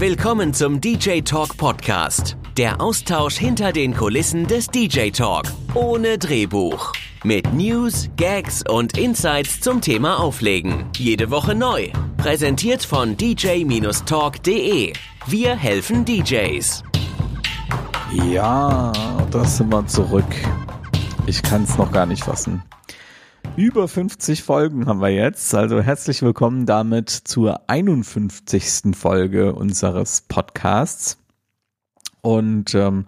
Willkommen zum DJ Talk Podcast. Der Austausch hinter den Kulissen des DJ Talk. Ohne Drehbuch. Mit News, Gags und Insights zum Thema Auflegen. Jede Woche neu. Präsentiert von dj-talk.de. Wir helfen DJs. Ja, da sind wir zurück. Ich kann es noch gar nicht fassen. Über 50 Folgen haben wir jetzt. Also herzlich willkommen damit zur 51. Folge unseres Podcasts. Und ähm,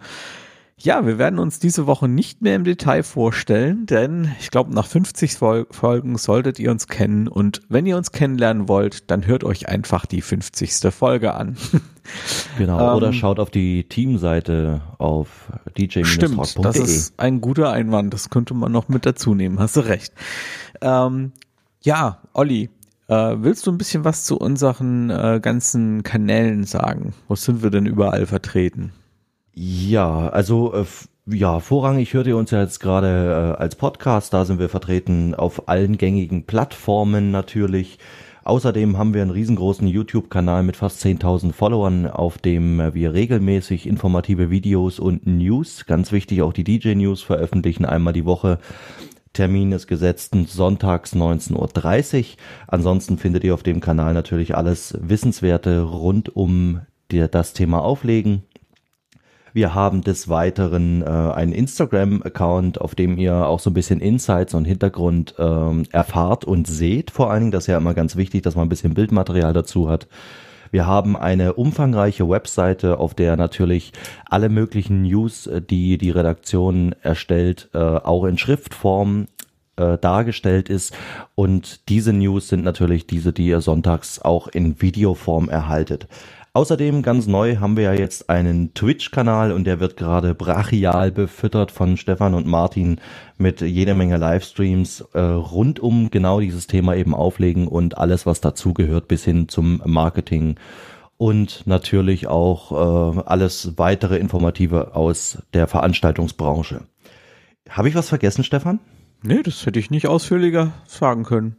ja, wir werden uns diese Woche nicht mehr im Detail vorstellen, denn ich glaube, nach 50 Folgen solltet ihr uns kennen und wenn ihr uns kennenlernen wollt, dann hört euch einfach die 50. Folge an. Genau, ähm, oder schaut auf die Teamseite auf dj Stimmt, das ist ein guter Einwand, das könnte man noch mit dazu nehmen, hast du recht. Ähm, ja, Olli, äh, willst du ein bisschen was zu unseren äh, ganzen Kanälen sagen? Wo sind wir denn überall vertreten? Ja, also äh, ja, vorrangig hört ihr uns ja jetzt gerade äh, als Podcast, da sind wir vertreten auf allen gängigen Plattformen natürlich. Außerdem haben wir einen riesengroßen YouTube-Kanal mit fast 10.000 Followern, auf dem wir regelmäßig informative Videos und News, ganz wichtig auch die DJ-News veröffentlichen, einmal die Woche. Termin ist gesetzt sonntags 19.30 Uhr. Ansonsten findet ihr auf dem Kanal natürlich alles Wissenswerte rund um das Thema Auflegen. Wir haben des Weiteren äh, einen Instagram-Account, auf dem ihr auch so ein bisschen Insights und Hintergrund ähm, erfahrt und seht. Vor allen Dingen, das ist ja immer ganz wichtig, dass man ein bisschen Bildmaterial dazu hat. Wir haben eine umfangreiche Webseite, auf der natürlich alle möglichen News, äh, die die Redaktion erstellt, äh, auch in Schriftform äh, dargestellt ist. Und diese News sind natürlich diese, die ihr sonntags auch in Videoform erhaltet. Außerdem ganz neu haben wir ja jetzt einen Twitch-Kanal und der wird gerade brachial befüttert von Stefan und Martin mit jeder Menge Livestreams äh, rund um genau dieses Thema eben auflegen und alles, was dazugehört, bis hin zum Marketing und natürlich auch äh, alles weitere Informative aus der Veranstaltungsbranche. Habe ich was vergessen, Stefan? Nee, das hätte ich nicht ausführlicher sagen können.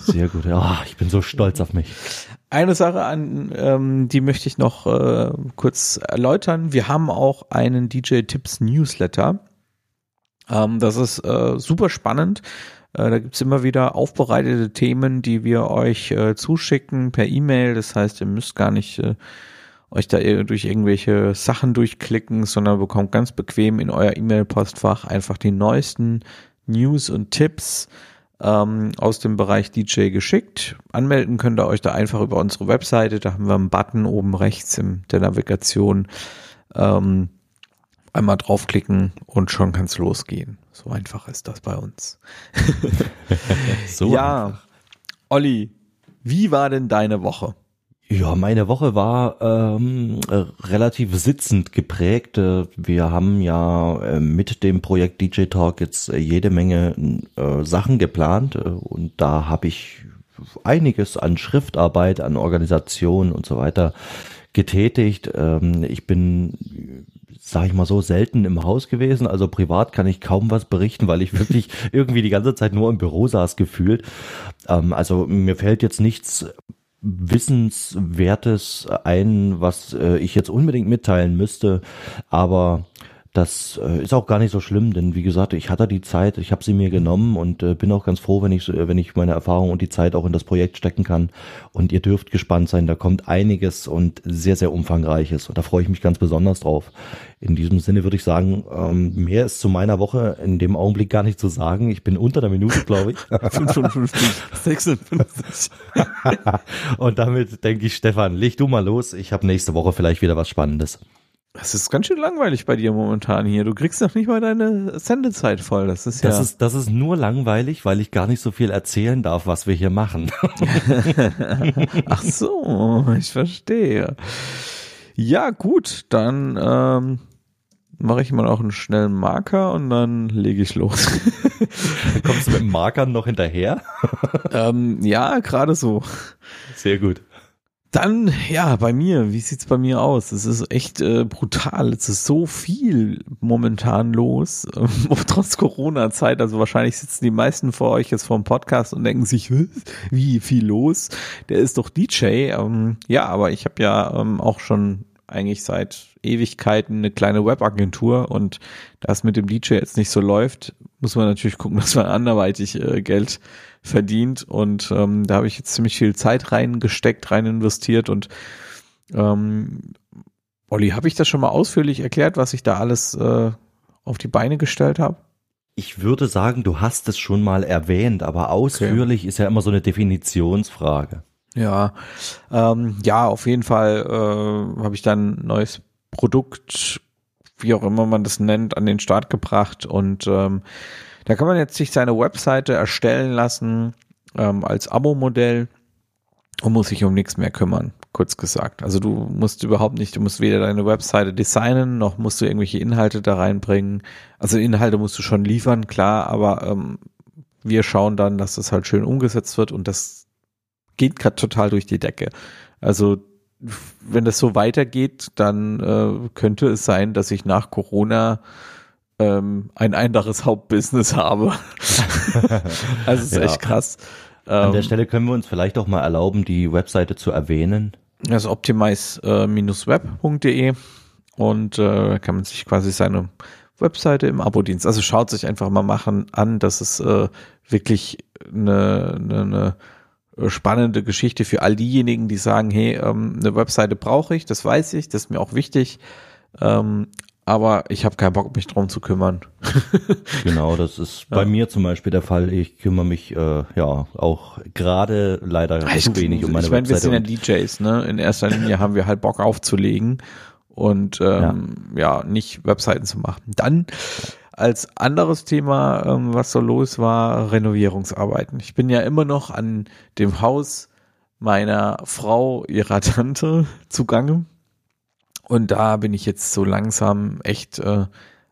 Sehr gut. Ja, ich bin so stolz auf mich. Eine Sache an, ähm, die möchte ich noch äh, kurz erläutern. Wir haben auch einen DJ Tipps Newsletter. Ähm, das ist äh, super spannend. Äh, da gibt's immer wieder aufbereitete Themen, die wir euch äh, zuschicken per E-Mail. Das heißt, ihr müsst gar nicht äh, euch da durch irgendwelche Sachen durchklicken, sondern bekommt ganz bequem in euer E-Mail-Postfach einfach die neuesten News und Tipps ähm, aus dem Bereich DJ geschickt. Anmelden könnt ihr euch da einfach über unsere Webseite. Da haben wir einen Button oben rechts in der Navigation. Ähm, einmal draufklicken und schon kann es losgehen. So einfach ist das bei uns. so ja, einfach. Olli, wie war denn deine Woche? Ja, meine Woche war ähm, äh, relativ sitzend geprägt. Äh, wir haben ja äh, mit dem Projekt DJ Talk jetzt äh, jede Menge äh, Sachen geplant und da habe ich einiges an Schriftarbeit, an Organisation und so weiter getätigt. Ähm, ich bin sag ich mal so, selten im Haus gewesen. Also privat kann ich kaum was berichten, weil ich wirklich irgendwie die ganze Zeit nur im Büro saß gefühlt. Ähm, also mir fällt jetzt nichts Wissenswertes ein, was äh, ich jetzt unbedingt mitteilen müsste, aber das äh, ist auch gar nicht so schlimm, denn wie gesagt, ich hatte die Zeit, ich habe sie mir genommen und äh, bin auch ganz froh, wenn ich, wenn ich meine Erfahrung und die Zeit auch in das Projekt stecken kann. Und ihr dürft gespannt sein, da kommt einiges und sehr, sehr umfangreiches. Und da freue ich mich ganz besonders drauf. In diesem Sinne würde ich sagen, ähm, mehr ist zu meiner Woche in dem Augenblick gar nicht zu sagen. Ich bin unter der Minute, glaube ich. 55, 56. und damit denke ich, Stefan, leg du mal los. Ich habe nächste Woche vielleicht wieder was Spannendes. Das ist ganz schön langweilig bei dir momentan hier. Du kriegst noch nicht mal deine Sendezeit voll. Das ist ja. Das ist, das ist nur langweilig, weil ich gar nicht so viel erzählen darf, was wir hier machen. Ach so, ich verstehe. Ja, gut, dann ähm, mache ich mal auch einen schnellen Marker und dann lege ich los. Kommst du mit dem Markern noch hinterher? ähm, ja, gerade so. Sehr gut. Dann, ja, bei mir, wie sieht's bei mir aus? Es ist echt äh, brutal. Es ist so viel momentan los, ähm, trotz Corona-Zeit. Also wahrscheinlich sitzen die meisten vor euch jetzt vor dem Podcast und denken sich, wie viel los? Der ist doch DJ. Ähm, ja, aber ich habe ja ähm, auch schon eigentlich seit Ewigkeiten eine kleine Webagentur und da es mit dem DJ jetzt nicht so läuft, muss man natürlich gucken, dass man anderweitig äh, Geld verdient und ähm, da habe ich jetzt ziemlich viel Zeit reingesteckt, rein investiert und ähm, Olli, habe ich das schon mal ausführlich erklärt, was ich da alles äh, auf die Beine gestellt habe? Ich würde sagen, du hast es schon mal erwähnt, aber ausführlich okay. ist ja immer so eine Definitionsfrage. Ja, ähm, ja, auf jeden Fall äh, habe ich dann ein neues Produkt, wie auch immer man das nennt, an den Start gebracht und ähm, da kann man jetzt sich seine Webseite erstellen lassen ähm, als Abo-Modell und muss sich um nichts mehr kümmern, kurz gesagt. Also du musst überhaupt nicht, du musst weder deine Webseite designen, noch musst du irgendwelche Inhalte da reinbringen. Also Inhalte musst du schon liefern, klar, aber ähm, wir schauen dann, dass das halt schön umgesetzt wird und das geht gerade total durch die Decke. Also wenn das so weitergeht, dann äh, könnte es sein, dass ich nach Corona ähm, ein anderes Hauptbusiness habe. also ist ja. echt krass. An der ähm, Stelle können wir uns vielleicht auch mal erlauben, die Webseite zu erwähnen. Das ist optimize-web.de und äh, kann man sich quasi seine Webseite im Abo-Dienst. Also schaut sich einfach mal machen an, das ist äh, wirklich eine, eine, eine spannende Geschichte für all diejenigen, die sagen, hey, ähm, eine Webseite brauche ich, das weiß ich, das ist mir auch wichtig. Ähm, aber ich habe keinen Bock, mich drum zu kümmern. genau, das ist ja. bei mir zum Beispiel der Fall. Ich kümmere mich äh, ja auch gerade leider ich, wenig um meine ich mein, Webseite. Wir sind ja DJs, ne? In erster Linie haben wir halt Bock aufzulegen und ähm, ja. ja nicht Webseiten zu machen. Dann als anderes Thema, ähm, was so los war, Renovierungsarbeiten. Ich bin ja immer noch an dem Haus meiner Frau, ihrer Tante zugange und da bin ich jetzt so langsam echt, äh,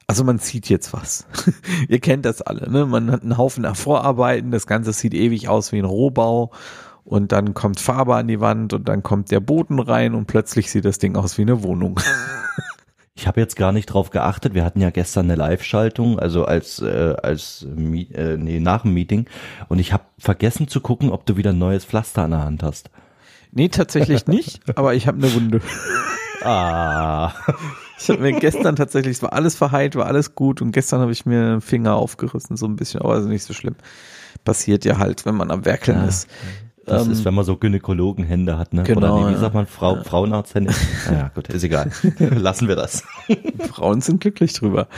also man sieht jetzt was. Ihr kennt das alle, ne? Man hat einen Haufen nach Vorarbeiten, das Ganze sieht ewig aus wie ein Rohbau und dann kommt Farbe an die Wand und dann kommt der Boden rein und plötzlich sieht das Ding aus wie eine Wohnung. Ich habe jetzt gar nicht drauf geachtet. Wir hatten ja gestern eine Live-Schaltung, also als äh, als äh, nee, nach dem Meeting, und ich habe vergessen zu gucken, ob du wieder ein neues Pflaster an der Hand hast. Nee, tatsächlich nicht, aber ich habe eine Wunde. Ah. Ich habe mir gestern tatsächlich, es war alles verheilt, war alles gut und gestern habe ich mir einen Finger aufgerissen, so ein bisschen, aber also nicht so schlimm. Passiert ja halt, wenn man am Werkeln ja. ist. Das ähm, ist, wenn man so Gynäkologenhände hat, ne? Genau, Oder nee, wie sagt man, Frau, ja. Frauenarzthände? Ja, gut, ist egal. Lassen wir das. Frauen sind glücklich drüber.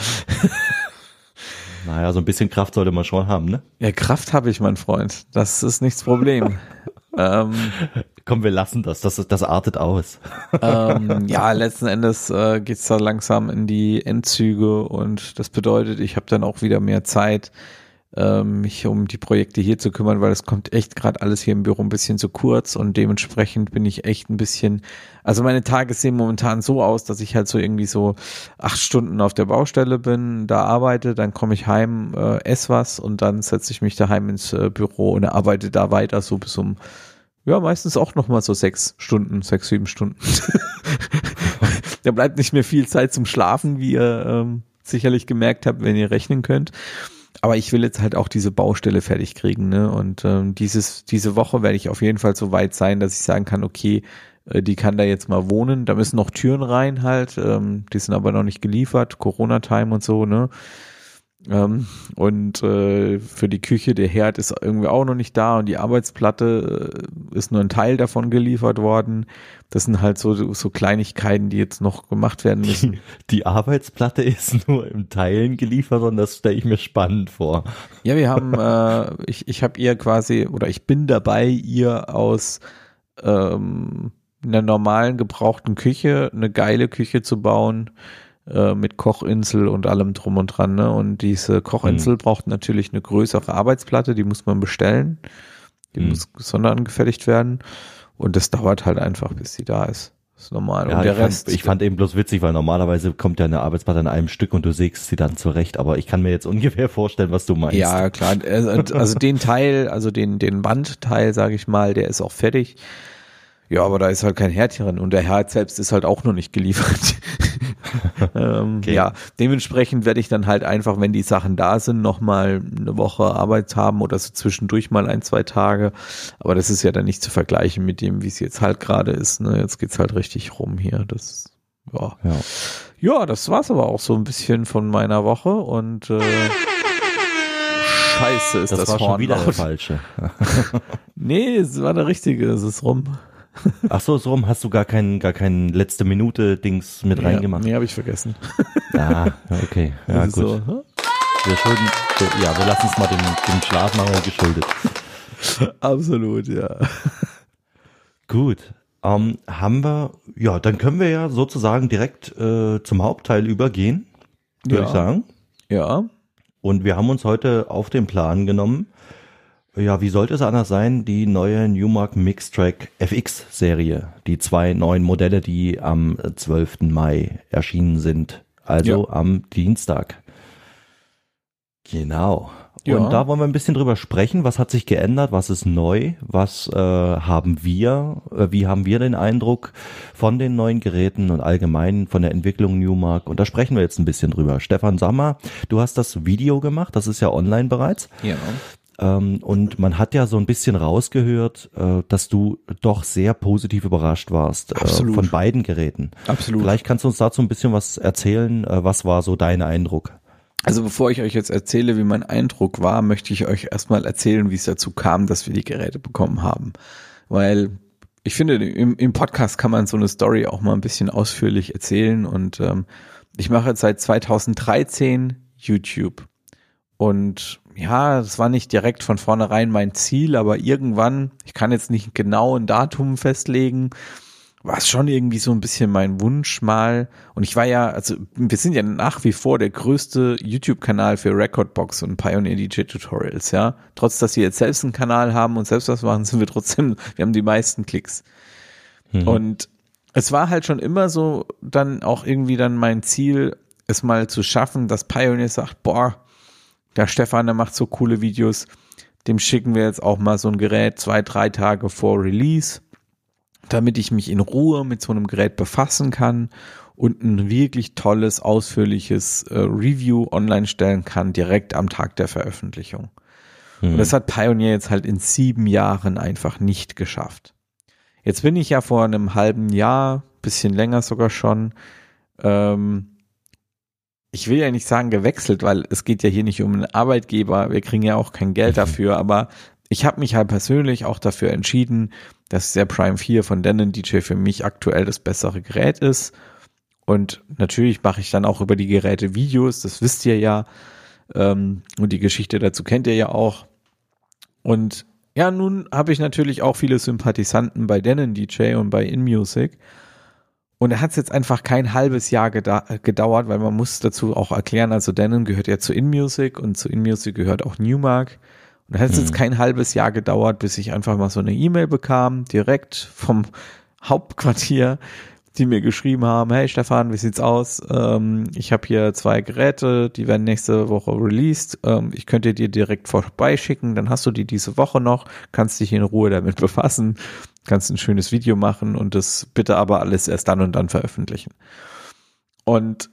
Naja, so ein bisschen Kraft sollte man schon haben, ne? Ja, Kraft habe ich, mein Freund. Das ist nichts Problem. Ähm, Komm, wir lassen das. Das, das artet aus. ähm, ja, letzten Endes äh, geht's da langsam in die Endzüge und das bedeutet, ich habe dann auch wieder mehr Zeit, ähm, mich um die Projekte hier zu kümmern, weil es kommt echt gerade alles hier im Büro ein bisschen zu kurz und dementsprechend bin ich echt ein bisschen, also meine Tage sehen momentan so aus, dass ich halt so irgendwie so acht Stunden auf der Baustelle bin, da arbeite, dann komme ich heim, äh, esse was und dann setze ich mich daheim ins äh, Büro und arbeite da weiter so bis um ja, meistens auch noch mal so sechs Stunden, sechs, sieben Stunden. da bleibt nicht mehr viel Zeit zum Schlafen, wie ihr ähm, sicherlich gemerkt habt, wenn ihr rechnen könnt. Aber ich will jetzt halt auch diese Baustelle fertig kriegen, ne? Und ähm, dieses, diese Woche werde ich auf jeden Fall so weit sein, dass ich sagen kann, okay, äh, die kann da jetzt mal wohnen. Da müssen noch Türen rein halt, ähm, die sind aber noch nicht geliefert, Corona-Time und so, ne? Ähm, und äh, für die Küche, der Herd ist irgendwie auch noch nicht da und die Arbeitsplatte äh, ist nur ein Teil davon geliefert worden. Das sind halt so, so Kleinigkeiten, die jetzt noch gemacht werden müssen. Die, die Arbeitsplatte ist nur im Teilen geliefert und das stelle ich mir spannend vor. Ja, wir haben, äh, ich, ich habe ihr quasi, oder ich bin dabei, ihr aus ähm, einer normalen gebrauchten Küche eine geile Küche zu bauen äh, mit Kochinsel und allem drum und dran. Ne? Und diese Kochinsel mhm. braucht natürlich eine größere Arbeitsplatte, die muss man bestellen. Die mhm. muss sonderangefertigt werden. Und das dauert halt einfach, bis sie da ist. Das ist normal. Ja, und der ich Rest. Fand, ich fand eben bloß witzig, weil normalerweise kommt ja eine Arbeitsplatte in einem Stück und du sägst sie dann zurecht. Aber ich kann mir jetzt ungefähr vorstellen, was du meinst. Ja, klar. Also, also den Teil, also den, den Wandteil, sage ich mal, der ist auch fertig. Ja, aber da ist halt kein Herd drin und der Herd selbst ist halt auch noch nicht geliefert. ähm, okay. Ja, dementsprechend werde ich dann halt einfach, wenn die Sachen da sind, nochmal eine Woche Arbeit haben oder so zwischendurch mal ein, zwei Tage. Aber das ist ja dann nicht zu vergleichen mit dem, wie es jetzt halt gerade ist. Ne? Jetzt geht's halt richtig rum hier. Das, ja. ja. Ja, das war's aber auch so ein bisschen von meiner Woche und äh, Scheiße ist das, das war Horn schon wieder laut. der falsche. nee, es war der richtige, es ist rum. Ach so, so rum hast du gar keinen, gar keinen letzte Minute Dings mit ja, reingemacht. Nee, habe ich vergessen. Ah, okay. Ja, gut. So, hm? Wir schulden, ja, wir lassen es mal dem, dem Schlafmangel geschuldet. Absolut, ja. Gut. Ähm, haben wir, ja, dann können wir ja sozusagen direkt äh, zum Hauptteil übergehen, würde ja. ich sagen. Ja. Und wir haben uns heute auf den Plan genommen, ja, wie sollte es anders sein? Die neue Newmark Mixtrack FX Serie. Die zwei neuen Modelle, die am 12. Mai erschienen sind. Also ja. am Dienstag. Genau. Ja. Und da wollen wir ein bisschen drüber sprechen. Was hat sich geändert? Was ist neu? Was äh, haben wir? Äh, wie haben wir den Eindruck von den neuen Geräten und allgemein von der Entwicklung Newmark? Und da sprechen wir jetzt ein bisschen drüber. Stefan Sammer, du hast das Video gemacht. Das ist ja online bereits. Ja. Ähm, und man hat ja so ein bisschen rausgehört, äh, dass du doch sehr positiv überrascht warst äh, von beiden Geräten. Absolut. Vielleicht kannst du uns dazu ein bisschen was erzählen. Äh, was war so dein Eindruck? Also bevor ich euch jetzt erzähle, wie mein Eindruck war, möchte ich euch erstmal erzählen, wie es dazu kam, dass wir die Geräte bekommen haben. Weil ich finde, im, im Podcast kann man so eine Story auch mal ein bisschen ausführlich erzählen. Und ähm, ich mache jetzt seit 2013 YouTube. Und ja, das war nicht direkt von vornherein mein Ziel, aber irgendwann, ich kann jetzt nicht genau ein Datum festlegen, war es schon irgendwie so ein bisschen mein Wunsch mal. Und ich war ja, also wir sind ja nach wie vor der größte YouTube-Kanal für Recordbox und Pioneer DJ Tutorials, ja. Trotz, dass wir jetzt selbst einen Kanal haben und selbst was machen, sind wir trotzdem, wir haben die meisten Klicks. Mhm. Und es war halt schon immer so dann auch irgendwie dann mein Ziel, es mal zu schaffen, dass Pioneer sagt, boah, der Stefan, der macht so coole Videos. Dem schicken wir jetzt auch mal so ein Gerät zwei, drei Tage vor Release, damit ich mich in Ruhe mit so einem Gerät befassen kann und ein wirklich tolles, ausführliches äh, Review online stellen kann, direkt am Tag der Veröffentlichung. Hm. Und das hat Pioneer jetzt halt in sieben Jahren einfach nicht geschafft. Jetzt bin ich ja vor einem halben Jahr, bisschen länger sogar schon, ähm, ich will ja nicht sagen gewechselt, weil es geht ja hier nicht um einen Arbeitgeber, wir kriegen ja auch kein Geld dafür, aber ich habe mich halt persönlich auch dafür entschieden, dass der Prime 4 von Denon DJ für mich aktuell das bessere Gerät ist. Und natürlich mache ich dann auch über die Geräte Videos, das wisst ihr ja. Ähm, und die Geschichte dazu kennt ihr ja auch. Und ja, nun habe ich natürlich auch viele Sympathisanten bei Denon DJ und bei InMusic. Und er hat es jetzt einfach kein halbes Jahr gedauert, weil man muss dazu auch erklären, also Denon gehört ja zu InMusic und zu InMusic gehört auch Newmark. Und da hat es mhm. jetzt kein halbes Jahr gedauert, bis ich einfach mal so eine E-Mail bekam, direkt vom Hauptquartier, die mir geschrieben haben, hey Stefan, wie sieht's aus? Ähm, ich habe hier zwei Geräte, die werden nächste Woche released. Ähm, ich könnte dir direkt vorbeischicken, dann hast du die diese Woche noch, kannst dich in Ruhe damit befassen kannst ein schönes Video machen und das bitte aber alles erst dann und dann veröffentlichen. Und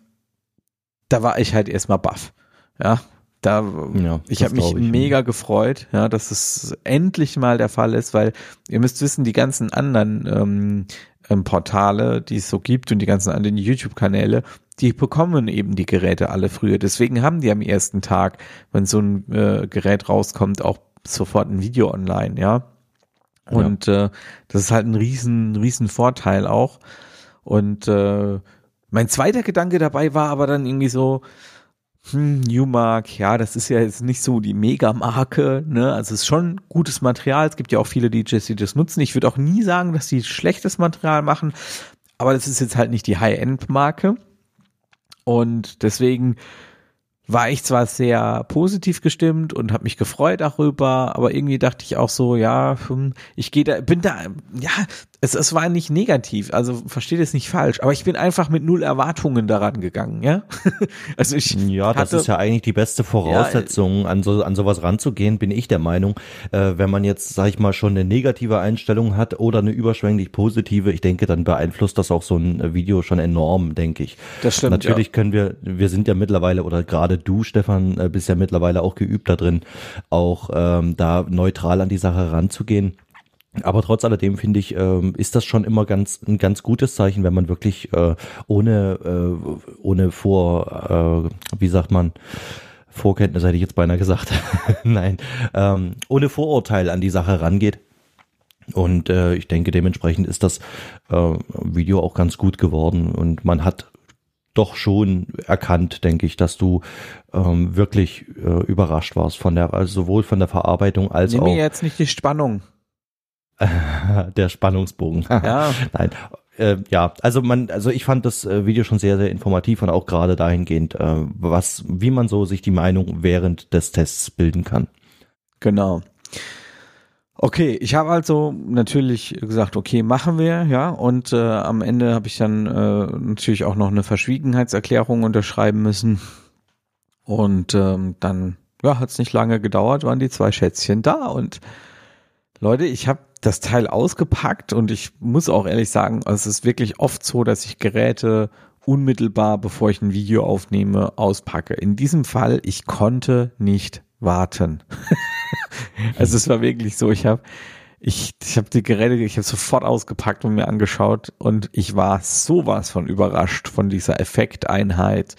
da war ich halt erstmal baff. Ja, da, ja, ich habe mich ich mega gefreut, ja, dass es endlich mal der Fall ist, weil ihr müsst wissen, die ganzen anderen ähm, ähm, Portale, die es so gibt und die ganzen anderen YouTube-Kanäle, die bekommen eben die Geräte alle früher. Deswegen haben die am ersten Tag, wenn so ein äh, Gerät rauskommt, auch sofort ein Video online, ja. Und ja. äh, das ist halt ein riesen, riesen Vorteil auch. Und äh, mein zweiter Gedanke dabei war aber dann irgendwie so, hm, Newmark, ja, das ist ja jetzt nicht so die Mega-Marke, ne? Also es ist schon gutes Material. Es gibt ja auch viele DJs, die das nutzen. Ich würde auch nie sagen, dass die schlechtes Material machen, aber das ist jetzt halt nicht die High-End-Marke. Und deswegen war ich zwar sehr positiv gestimmt und habe mich gefreut darüber, aber irgendwie dachte ich auch so, ja, hm, ich gehe da, bin da, ja, es, es war nicht negativ, also versteht es nicht falsch, aber ich bin einfach mit null Erwartungen daran gegangen, ja. also ich ja, das ist ja eigentlich die beste Voraussetzung, ja, an so an sowas ranzugehen, bin ich der Meinung. Äh, wenn man jetzt, sag ich mal, schon eine negative Einstellung hat oder eine überschwänglich positive, ich denke, dann beeinflusst das auch so ein Video schon enorm, denke ich. Das stimmt. Natürlich ja. können wir, wir sind ja mittlerweile oder gerade du, Stefan, äh, bist ja mittlerweile auch geübt da drin, auch ähm, da neutral an die Sache ranzugehen. Aber trotz alledem finde ich, ähm, ist das schon immer ganz ein ganz gutes Zeichen, wenn man wirklich äh, ohne äh, ohne vor, äh, wie sagt man, Vorkenntnis hätte ich jetzt beinahe gesagt, nein, ähm, ohne Vorurteil an die Sache rangeht. Und äh, ich denke, dementsprechend ist das äh, Video auch ganz gut geworden und man hat doch schon erkannt, denke ich, dass du ähm, wirklich äh, überrascht warst von der, also sowohl von der Verarbeitung als Nimm auch. Nimm mir jetzt nicht die Spannung. der Spannungsbogen. Ja. Nein. Äh, ja, also man, also ich fand das äh, Video schon sehr, sehr informativ und auch gerade dahingehend, äh, was, wie man so sich die Meinung während des Tests bilden kann. Genau. Okay, ich habe also natürlich gesagt, okay, machen wir, ja, und äh, am Ende habe ich dann äh, natürlich auch noch eine Verschwiegenheitserklärung unterschreiben müssen. Und ähm, dann, ja, hat es nicht lange gedauert, waren die zwei Schätzchen da und Leute, ich habe das Teil ausgepackt und ich muss auch ehrlich sagen, es ist wirklich oft so, dass ich Geräte unmittelbar, bevor ich ein Video aufnehme, auspacke. In diesem Fall, ich konnte nicht warten. also es war wirklich so, ich habe ich, ich habe die Geräte, ich habe sofort ausgepackt und mir angeschaut und ich war sowas von überrascht von dieser Effekteinheit,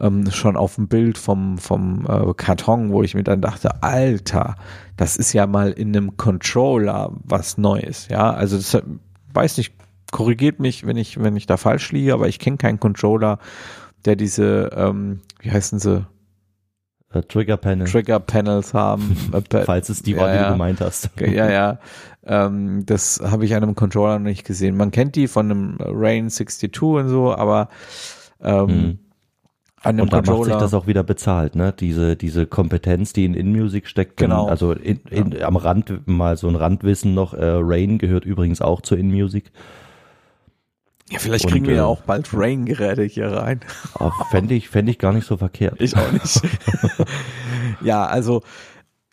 ähm, schon auf dem Bild vom, vom äh, Karton, wo ich mir dann dachte, Alter, das ist ja mal in einem Controller was Neues. Ja, also das weiß nicht, korrigiert mich, wenn ich, wenn ich da falsch liege, aber ich kenne keinen Controller, der diese, ähm, wie heißen sie? Uh, Trigger Panels. Trigger Panels haben. Äh, Falls es die war, ja, die du gemeint hast. ja, ja. Ähm, das habe ich an einem Controller noch nicht gesehen. Man kennt die von einem Rain 62 und so, aber ähm, hm an dem und da macht sich das auch wieder bezahlt, ne? Diese, diese Kompetenz, die in InMusic steckt. Genau. Also in, in, ja. am Rand mal so ein Randwissen noch. Äh, Rain gehört übrigens auch zu InMusic. Ja, vielleicht kriegen und, wir ja äh, auch bald Rain-Geräte hier rein. Ah, fände ich, fände ich gar nicht so verkehrt. Ich auch nicht. ja, also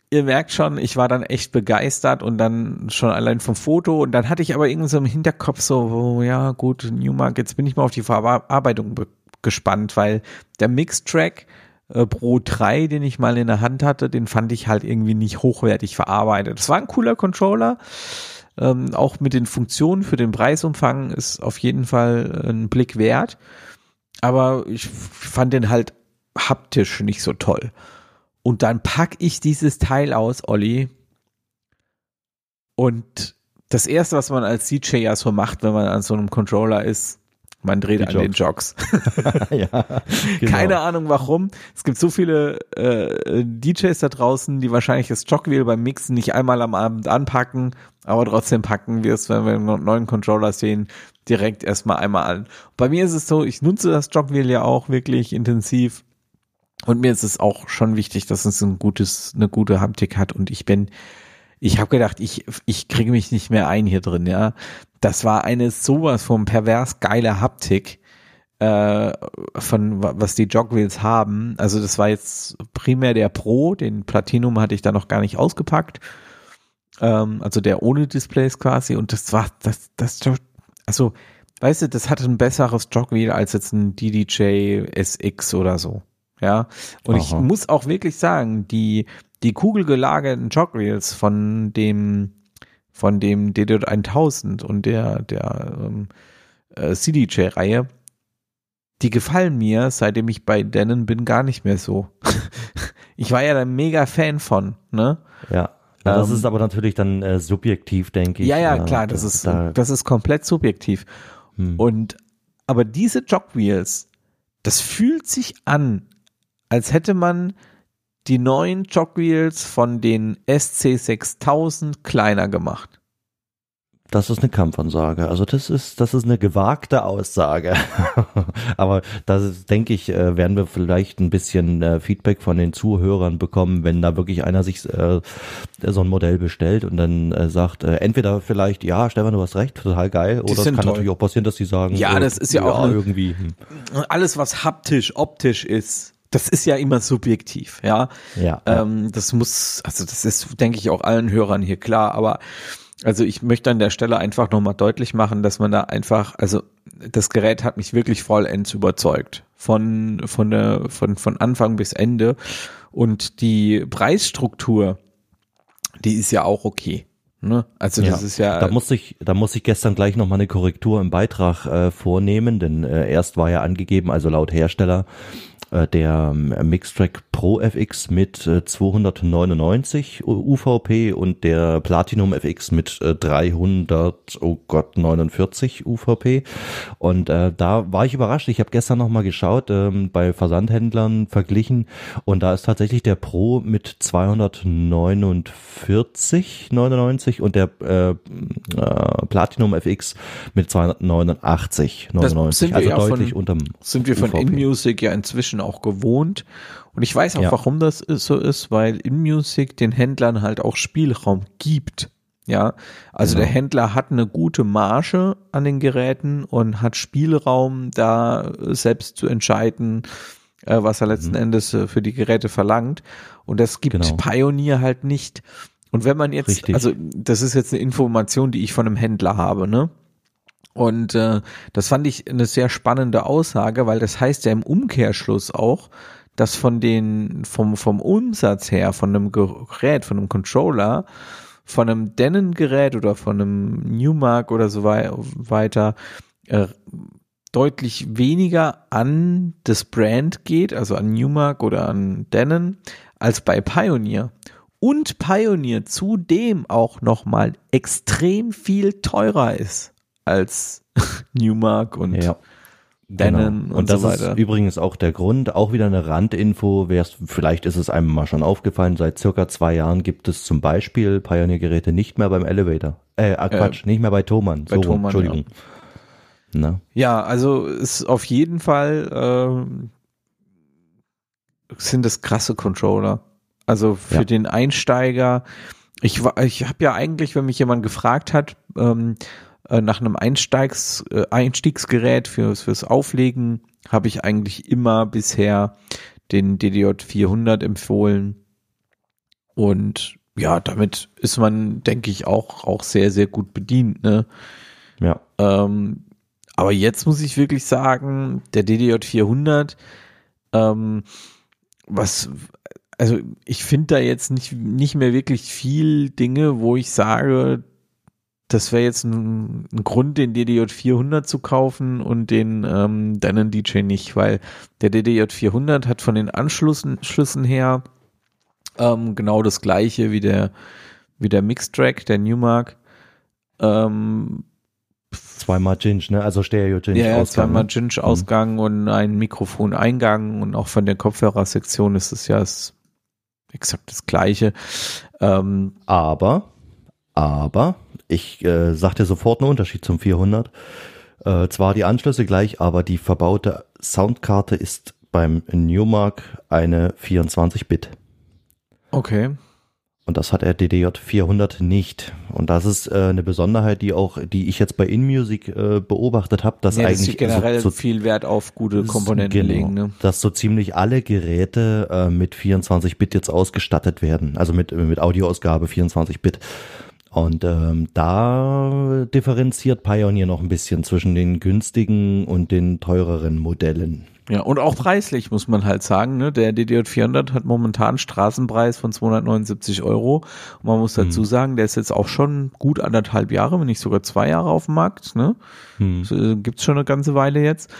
ihr merkt schon, ich war dann echt begeistert und dann schon allein vom Foto und dann hatte ich aber irgendwie so im Hinterkopf so, oh, ja gut, Newmark, jetzt bin ich mal auf die Verarbeitung gespannt, weil der Mix-Track äh, Pro 3, den ich mal in der Hand hatte, den fand ich halt irgendwie nicht hochwertig verarbeitet. Es war ein cooler Controller. Ähm, auch mit den Funktionen für den Preisumfang ist auf jeden Fall ein Blick wert. Aber ich fand den halt haptisch nicht so toll. Und dann pack ich dieses Teil aus, Olli. Und das erste, was man als DJ ja so macht, wenn man an so einem Controller ist, man dreht Die an Jogs. den Jogs. ja, genau. Keine Ahnung warum. Es gibt so viele äh, DJs da draußen, die wahrscheinlich das Jogwheel beim Mixen nicht einmal am Abend anpacken, aber trotzdem packen wir es, wenn wir einen neuen Controller sehen, direkt erstmal einmal an. Bei mir ist es so, ich nutze das Jogwheel ja auch wirklich intensiv. Und mir ist es auch schon wichtig, dass es ein gutes, eine gute Haptik hat. Und ich bin, ich habe gedacht, ich, ich kriege mich nicht mehr ein hier drin, ja das war eine sowas von pervers geile Haptik äh, von was die Jogwheels haben. Also das war jetzt primär der Pro, den Platinum hatte ich da noch gar nicht ausgepackt. Ähm, also der ohne Displays quasi und das war das das also weißt du, das hatte ein besseres Jogwheel als jetzt ein DDJ SX oder so. Ja, und Aha. ich muss auch wirklich sagen, die die kugelgelagerten Jogwheels von dem von dem DD 1000 und der, der ähm, äh, CDJ-Reihe, die gefallen mir, seitdem ich bei Denon bin, gar nicht mehr so. ich war ja da mega Fan von, ne? Ja. ja das ähm, ist aber natürlich dann äh, subjektiv, denke ich. Ja, ja, klar, das, das ist, da das ist komplett subjektiv. Hm. Und, aber diese Jogwheels, das fühlt sich an, als hätte man die neuen Jogwheels von den SC6000 kleiner gemacht. Das ist eine Kampfansage. Also das ist, das ist eine gewagte Aussage. Aber das denke ich, äh, werden wir vielleicht ein bisschen äh, Feedback von den Zuhörern bekommen, wenn da wirklich einer sich äh, so ein Modell bestellt und dann sagt, entweder vielleicht, ja, Stefan, du hast recht, total geil, oder es kann toll. natürlich auch passieren, dass die sagen, ja, das ist ja, ja auch eine, irgendwie hm. alles, was haptisch, optisch ist, das ist ja immer subjektiv, ja. Ja. Ähm, das muss, also das ist, denke ich, auch allen Hörern hier klar, aber also ich möchte an der Stelle einfach nochmal deutlich machen, dass man da einfach, also das Gerät hat mich wirklich vollends überzeugt. Von, von, der, von, von Anfang bis Ende. Und die Preisstruktur, die ist ja auch okay. Ne? Also das ja, ist ja. Da muss ich, da muss ich gestern gleich nochmal eine Korrektur im Beitrag äh, vornehmen, denn äh, erst war ja angegeben, also laut Hersteller äh, der ähm, Mixtrack Pro FX mit 299 äh, UVP und der Platinum FX mit 300, äh, oh Gott, 49 UVP. Und äh, da war ich überrascht. Ich habe gestern nochmal geschaut, ähm, bei Versandhändlern verglichen und da ist tatsächlich der Pro mit 249, 99 und der äh, äh, Platinum FX mit 289, 99. also deutlich von, unterm Sind wir von InMusic ja inzwischen Menschen auch gewohnt. Und ich weiß auch, ja. warum das so ist, weil InMusic den Händlern halt auch Spielraum gibt. Ja, also genau. der Händler hat eine gute Marge an den Geräten und hat Spielraum, da selbst zu entscheiden, äh, was er letzten mhm. Endes äh, für die Geräte verlangt. Und das gibt genau. Pioneer halt nicht. Und wenn man jetzt, Richtig. also das ist jetzt eine Information, die ich von einem Händler habe, ne? Und äh, das fand ich eine sehr spannende Aussage, weil das heißt ja im Umkehrschluss auch, dass von den, vom, vom Umsatz her, von einem Gerät, von einem Controller, von einem Denon-Gerät oder von einem Newmark oder so weiter, äh, deutlich weniger an das Brand geht, also an Newmark oder an Denon, als bei Pioneer. Und Pioneer zudem auch nochmal extrem viel teurer ist als Newmark und ja. Denon genau. und, und das so ist übrigens auch der Grund, auch wieder eine Randinfo, wär's, vielleicht ist es einem mal schon aufgefallen, seit circa zwei Jahren gibt es zum Beispiel Pioneer-Geräte nicht mehr beim Elevator. Äh, ah, Quatsch, äh, nicht mehr bei Thomann. Bei so, Thomann, Entschuldigung. Ja. ja, also ist auf jeden Fall äh, sind das krasse Controller. Also für ja. den Einsteiger, ich, ich habe ja eigentlich, wenn mich jemand gefragt hat, ähm, äh, nach einem Einsteigs, äh, Einstiegsgerät fürs, fürs Auflegen habe ich eigentlich immer bisher den DDJ 400 empfohlen. Und ja, damit ist man, denke ich, auch, auch sehr, sehr gut bedient, ne? Ja. Ähm, aber jetzt muss ich wirklich sagen, der DDJ 400, ähm, was, also ich finde da jetzt nicht, nicht mehr wirklich viel Dinge, wo ich sage, das wäre jetzt ein, ein, Grund, den DDJ 400 zu kaufen und den ähm, deinen DJ nicht, weil der DDJ 400 hat von den Anschlüssen Schlüssen her ähm, genau das gleiche wie der wie der Mixtrack, der Newmark. Ähm, zweimal Ginge, ne? Also Stereo Ginge ja, Ausgang. zweimal ne? Ginge Ausgang mhm. und ein Mikrofon Eingang und auch von der Kopfhörersektion ist es ja das, exakt das gleiche. Ähm, aber aber ich äh, sag dir sofort einen Unterschied zum 400. Äh, zwar die Anschlüsse gleich, aber die verbaute Soundkarte ist beim Newmark eine 24-Bit. Okay. Und das hat der DDJ 400 nicht. Und das ist äh, eine Besonderheit, die auch, die ich jetzt bei InMusic äh, beobachtet habe, dass ja, eigentlich dass generell so, so, viel Wert auf gute Komponenten genau, legen. Ne? Dass so ziemlich alle Geräte äh, mit 24 Bit jetzt ausgestattet werden, also mit mit Audioausgabe 24 Bit. Und ähm, da differenziert Pioneer noch ein bisschen zwischen den günstigen und den teureren Modellen. Ja, und auch preislich muss man halt sagen, ne? Der DDJ 400 hat momentan einen Straßenpreis von 279 Euro. Und man muss dazu hm. sagen, der ist jetzt auch schon gut anderthalb Jahre, wenn nicht sogar zwei Jahre auf dem Markt, ne? Hm. So, äh, gibt's schon eine ganze Weile jetzt.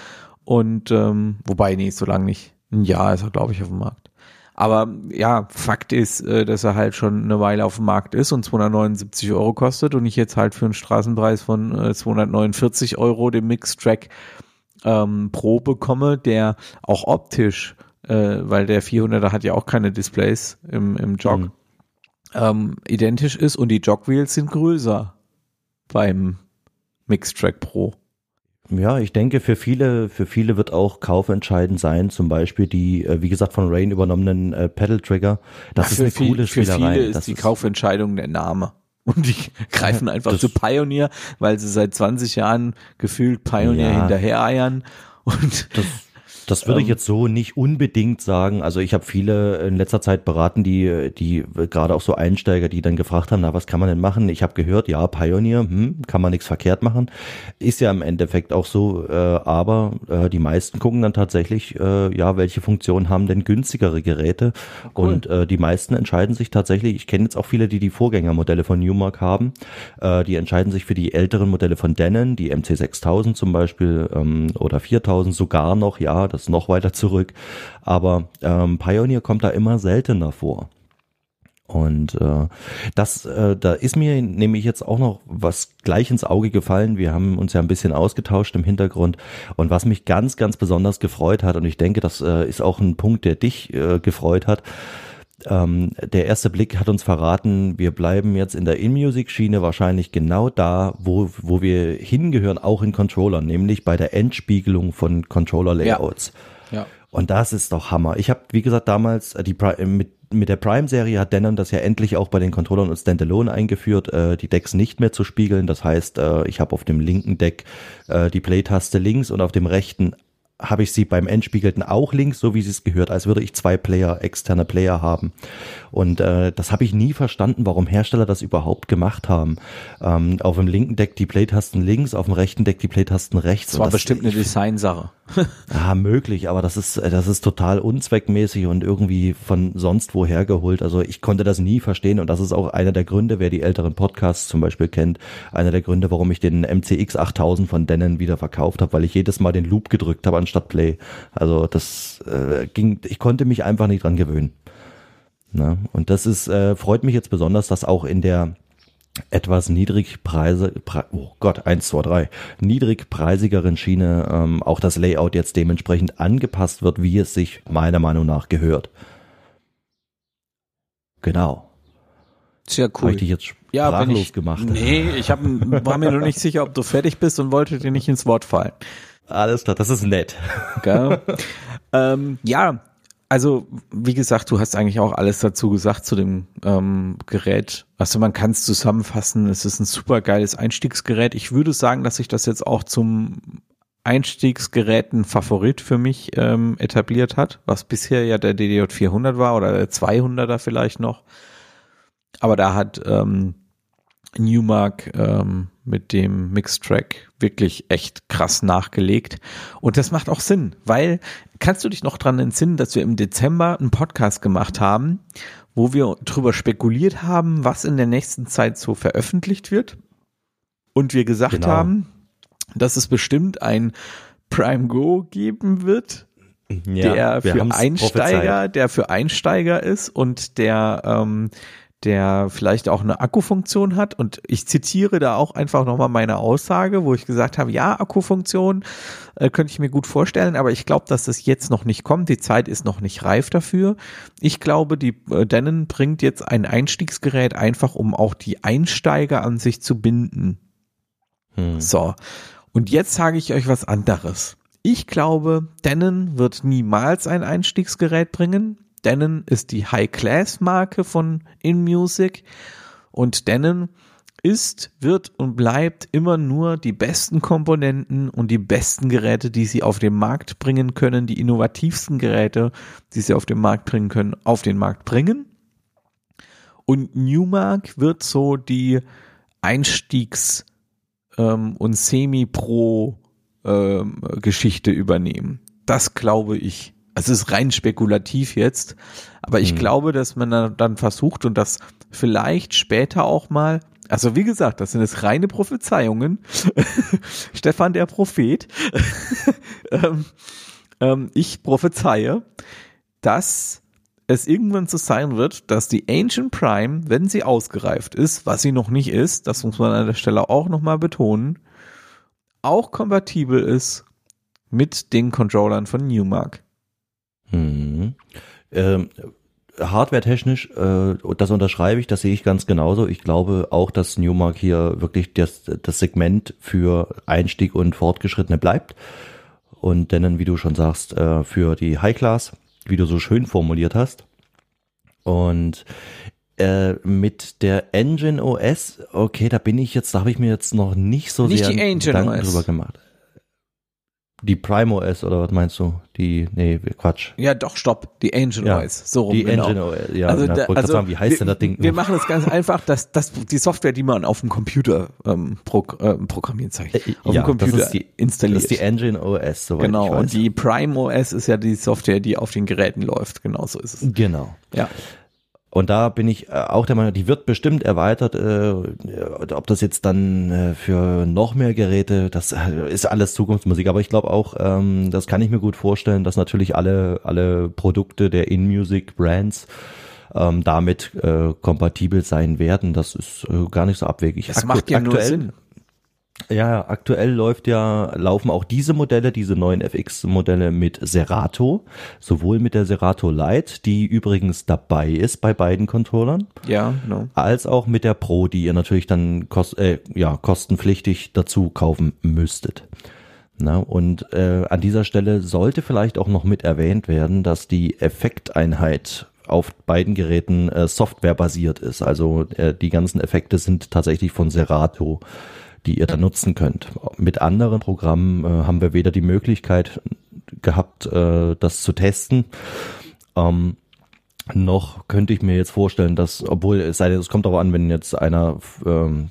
Und ähm, wobei, nee, so lange nicht. Ein Jahr ist er, glaube ich, auf dem Markt. Aber ja, Fakt ist, äh, dass er halt schon eine Weile auf dem Markt ist und 279 Euro kostet und ich jetzt halt für einen Straßenpreis von 249 äh, Euro den Mixtrack ähm, Pro bekomme, der auch optisch, äh, weil der 400er hat ja auch keine Displays im, im Jog, mhm. ähm, identisch ist und die Jogwheels sind größer. beim Mixtrack Pro. Ja, ich denke, für viele, für viele wird auch kaufentscheidend sein, zum Beispiel die, äh, wie gesagt, von Rain übernommenen äh, Pedal Trigger. Das Ach, ist eine viel, coole Für Spielerei. viele ist das die Kaufentscheidung der Name. Und die greifen einfach Das- zu Pioneer, weil sie seit 20 Jahren gefühlt Pioneer Ja. hinterhereiern. Und Das, das würde ich Ähm. jetzt so nicht unbedingt sagen. Also ich habe viele in letzter Zeit beraten, die, die gerade auch so Einsteiger, die dann gefragt haben, na, was kann man denn machen? Ich habe gehört, ja, Pioneer, hm, kann man nichts verkehrt machen. Ist ja im Endeffekt auch so, äh, aber äh, die meisten gucken dann tatsächlich, äh, ja, welche Funktionen haben denn günstigere Geräte? Cool. Und äh, die meisten entscheiden sich tatsächlich, ich kenne jetzt auch viele, die die Vorgängermodelle von Newmark haben, äh, die entscheiden sich für die älteren Modelle von Denon, die MC6000 zum Beispiel ähm, oder 4000 sogar noch, ja, das noch weiter zurück. Aber ähm, Pioneer kommt da immer seltener vor. Und äh, das, äh, da ist mir nämlich jetzt auch noch was gleich ins Auge gefallen. Wir haben uns ja ein bisschen ausgetauscht im Hintergrund. Und was mich ganz, ganz besonders gefreut hat, und ich denke, das äh, ist auch ein Punkt, der dich äh, gefreut hat, ähm, der erste Blick hat uns verraten, wir bleiben jetzt in der In-Music-Schiene wahrscheinlich genau da, wo, wo wir hingehören, auch in Controllern, nämlich bei der Endspiegelung von Controller-Layouts. ja. Und das ist doch Hammer. Ich habe, wie gesagt, damals äh, die Pri- äh, mit mit der Prime-Serie hat Denon das ja endlich auch bei den Controllern und Standalone eingeführt, äh, die Decks nicht mehr zu spiegeln. Das heißt, äh, ich habe auf dem linken Deck äh, die Play-Taste links und auf dem rechten habe ich sie beim Endspiegelten auch links, so wie sie es gehört, als würde ich zwei Player, externe Player haben. Und äh, das habe ich nie verstanden, warum Hersteller das überhaupt gemacht haben. Ähm, auf dem linken Deck die Playtasten links, auf dem rechten Deck die Playtasten rechts. Das war Und bestimmt eine Designsache. Ah, möglich, aber das ist, äh, das ist total unzweckmäßig und irgendwie von sonst woher geholt. Also ich konnte das nie verstehen und das ist auch einer der Gründe, wer die älteren Podcasts zum Beispiel kennt, einer der Gründe, warum ich den MCX 8000 von Denon wieder verkauft habe, weil ich jedes Mal den Loop gedrückt habe anstatt Play. Also das äh, ging, ich konnte mich einfach nicht dran gewöhnen. Na, und das ist, äh, freut mich jetzt besonders, dass auch in der etwas niedrigpreise, Pre oh Gott, eins, zwei, drei, niedrigpreisigeren Schiene ähm, auch das Layout jetzt dementsprechend angepasst wird, wie es sich meiner Meinung nach gehört. Genau. Sehr Habe ich jetzt Ja, sprachlos ich, gemacht? Nee, ich hab, war mir noch nicht sicher, ob du fertig bist und wollte dir nicht ins Wort fallen. Alles klar, das ist nett. Gell? ähm, ja, also wie gesagt, du hast eigentlich auch alles dazu gesagt zu dem ähm, Gerät. Also man kann es zusammenfassen, es ist ein super geiles Einstiegsgerät. Ich würde sagen, dass sich das jetzt auch zum Einstiegsgeräten Favorit für mich ähm, etabliert hat, was bisher ja der DDJ 400 war oder der 200er vielleicht noch. Aber da hat ähm, Newmark ähm, mit dem Mixtrack wirklich echt krass nachgelegt. Und das macht auch Sinn, weil kannst du dich noch dran entsinnen, dass wir im Dezember einen Podcast gemacht haben, wo wir drüber spekuliert haben, was in der nächsten Zeit so veröffentlicht wird? Und wir gesagt Genau. haben, dass es bestimmt ein Prime Go geben wird, der wir für Einsteiger, prophezeit. der für Einsteiger ist und der, ähm, der vielleicht auch eine Akkufunktion hat. Und ich zitiere da auch einfach nochmal meine Aussage, wo ich gesagt habe, ja, Akkufunktion äh, könnte ich mir gut vorstellen, aber ich glaube, dass das jetzt noch nicht kommt. Die Zeit ist noch nicht reif dafür. Ich glaube, die äh, Denon bringt jetzt ein Einstiegsgerät einfach, um auch die Einsteiger an sich zu binden. Hm. So. Und jetzt sage ich euch was anderes. Ich glaube, Denon wird niemals ein Einstiegsgerät bringen. Denon ist die High-Class-Marke von InMusic und Denon ist, wird und bleibt immer nur die besten Komponenten und die besten Geräte, die sie auf den Markt bringen können, die innovativsten Geräte, die sie auf den Markt bringen können, auf den Markt bringen. Und Newmark wird so die Einstiegs- ähm, und Semi-Pro-Geschichte übernehmen. Das glaube ich. Also es ist rein spekulativ jetzt, aber ich Hm. glaube, dass man dann- dann versucht und das vielleicht später auch mal, also wie gesagt, das sind jetzt reine Prophezeiungen. Stefan der Prophet. ähm, ähm, ich prophezeie, dass es irgendwann so sein wird, dass die Ancient Prime, wenn sie ausgereift ist, was sie noch nicht ist, das muss man an der Stelle auch nochmal betonen, auch kompatibel ist mit den Controllern von Newmark. Mhm. Ähm, hardware-technisch, äh, das unterschreibe ich, das sehe ich ganz genauso. Ich glaube auch, dass Newmark hier wirklich das, das Segment für Einstieg und Fortgeschrittene bleibt. Und dann, wie du schon sagst, äh, für die High Class, wie du so schön formuliert hast. Und äh, mit der Engine OS, okay, da bin ich jetzt, da habe ich mir jetzt noch nicht so Nicht sehr Gedanken OS. drüber gemacht. Die Prime OS oder was meinst du? Die, nee, Quatsch. Ja, doch, stopp. Die Angel Ja, OS. So rum, Die genau. Engine OS, ja, also, na, da, also sagen, wie heißt wir, denn das Ding? Wir machen es ganz einfach, dass das die Software, die man auf dem Computer ähm, pro, ähm, programmieren zeigt, Äh, auf ja, dem Computer das ist die, installiert. Das ist die Engine OS, soweit genau. ich weiß. Und die Prime OS ist ja die Software, die auf den Geräten läuft. Genau so ist es. genau. Ja. Und da bin ich äh, auch der Meinung, die wird bestimmt erweitert. Äh, ob das jetzt dann äh, für noch mehr Geräte, das äh, ist alles Zukunftsmusik. Aber ich glaube auch, ähm, das kann ich mir gut vorstellen, dass natürlich alle alle Produkte der In-Music Brands ähm, damit äh, kompatibel sein werden. Das ist äh, gar nicht so abwegig. Das Aktu- macht ja nur aktuell- Sinn. Ja, aktuell läuft ja, laufen auch diese Modelle, diese neuen FX-Modelle mit Serato, sowohl mit der Serato Lite, die übrigens dabei ist bei beiden Controllern, Ja, genau. als auch mit der Pro, die ihr natürlich dann kost, äh, ja, kostenpflichtig dazu kaufen müsstet. Na, und äh, an dieser Stelle sollte vielleicht auch noch mit erwähnt werden, dass die Effekteinheit auf beiden Geräten äh, softwarebasiert ist. Also äh, die ganzen Effekte sind tatsächlich von Serato, die ihr da nutzen könnt. Mit anderen Programmen äh, haben wir weder die Möglichkeit gehabt, äh, das zu testen. Ähm, noch könnte ich mir jetzt vorstellen, dass, obwohl es sei denn, es kommt darauf an, wenn jetzt einer ähm,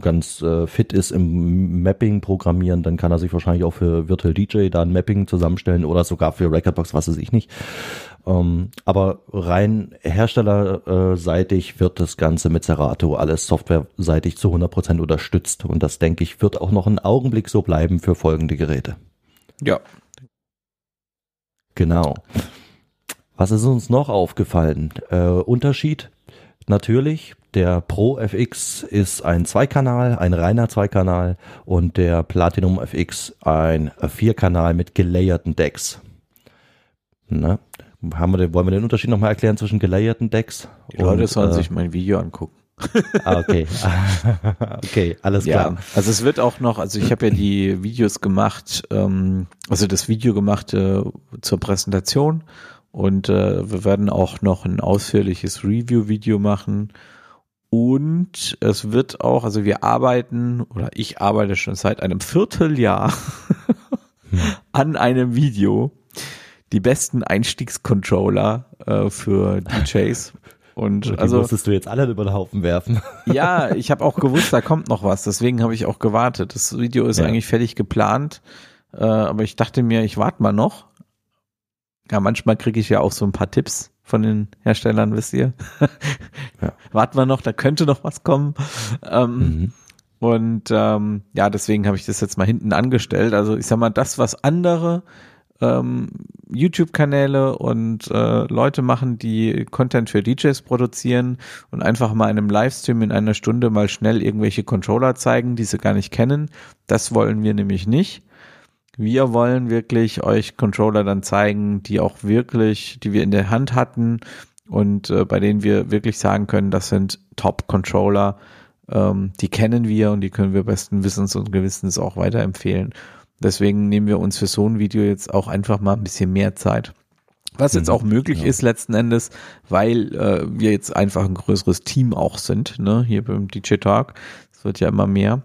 ganz äh, fit ist im Mapping programmieren, dann kann er sich wahrscheinlich auch für Virtual DJ da ein Mapping zusammenstellen oder sogar für Recordbox, was weiß ich nicht. Ähm, aber rein herstellerseitig wird das Ganze mit Serato alles softwareseitig zu 100% unterstützt und das denke ich wird auch noch einen Augenblick so bleiben für folgende Geräte. Ja. Genau. Was ist uns noch aufgefallen? Äh, Unterschied natürlich. Der Pro FX ist ein Zweikanal, ein reiner Zweikanal und der Platinum FX ein Vierkanal mit gelayerten Decks. Ne? Haben wir den, wollen wir den Unterschied nochmal erklären zwischen gelayerten Decks? Die Leute und, sollen äh, sich mein Video angucken. Ah, okay. okay, alles Ja, klar. also es wird auch noch, also ich habe ja die Videos gemacht, ähm, also das Video gemacht äh, zur Präsentation und äh, wir werden auch noch ein ausführliches Review-Video machen und es wird auch, also wir arbeiten oder ich arbeite schon seit einem Vierteljahr an einem Video, die besten Einstiegscontroller äh, für DJs. Und Die also musstest du jetzt alle über den Haufen werfen. ja, ich habe auch gewusst, da kommt noch was. Deswegen habe ich auch gewartet. Das Video ist Ja. eigentlich fertig geplant, äh, aber ich dachte mir, ich warte mal noch. Ja, manchmal kriege ich ja auch so ein paar Tipps von den Herstellern, wisst ihr. Ja. Warten wir noch, da könnte noch was kommen. Ähm, Mhm. Und ähm, ja, deswegen habe ich das jetzt mal hinten angestellt. Also ich sag mal, das, was andere ähm, YouTube-Kanäle und äh, Leute machen, die Content für DJs produzieren und einfach mal in einem Livestream in einer Stunde mal schnell irgendwelche Controller zeigen, die sie gar nicht kennen. Das wollen wir nämlich nicht. Wir wollen wirklich euch Controller dann zeigen, die auch wirklich, die wir in der Hand hatten und äh, bei denen wir wirklich sagen können, das sind Top-Controller, ähm, die kennen wir und die können wir besten Wissens und Gewissens auch weiterempfehlen. Deswegen nehmen wir uns für so ein Video jetzt auch einfach mal ein bisschen mehr Zeit. Was jetzt Mhm, auch möglich ja. ist letzten Endes, weil äh, wir jetzt einfach ein größeres Team auch sind, ne, hier beim DJ Talk. Es wird ja immer mehr.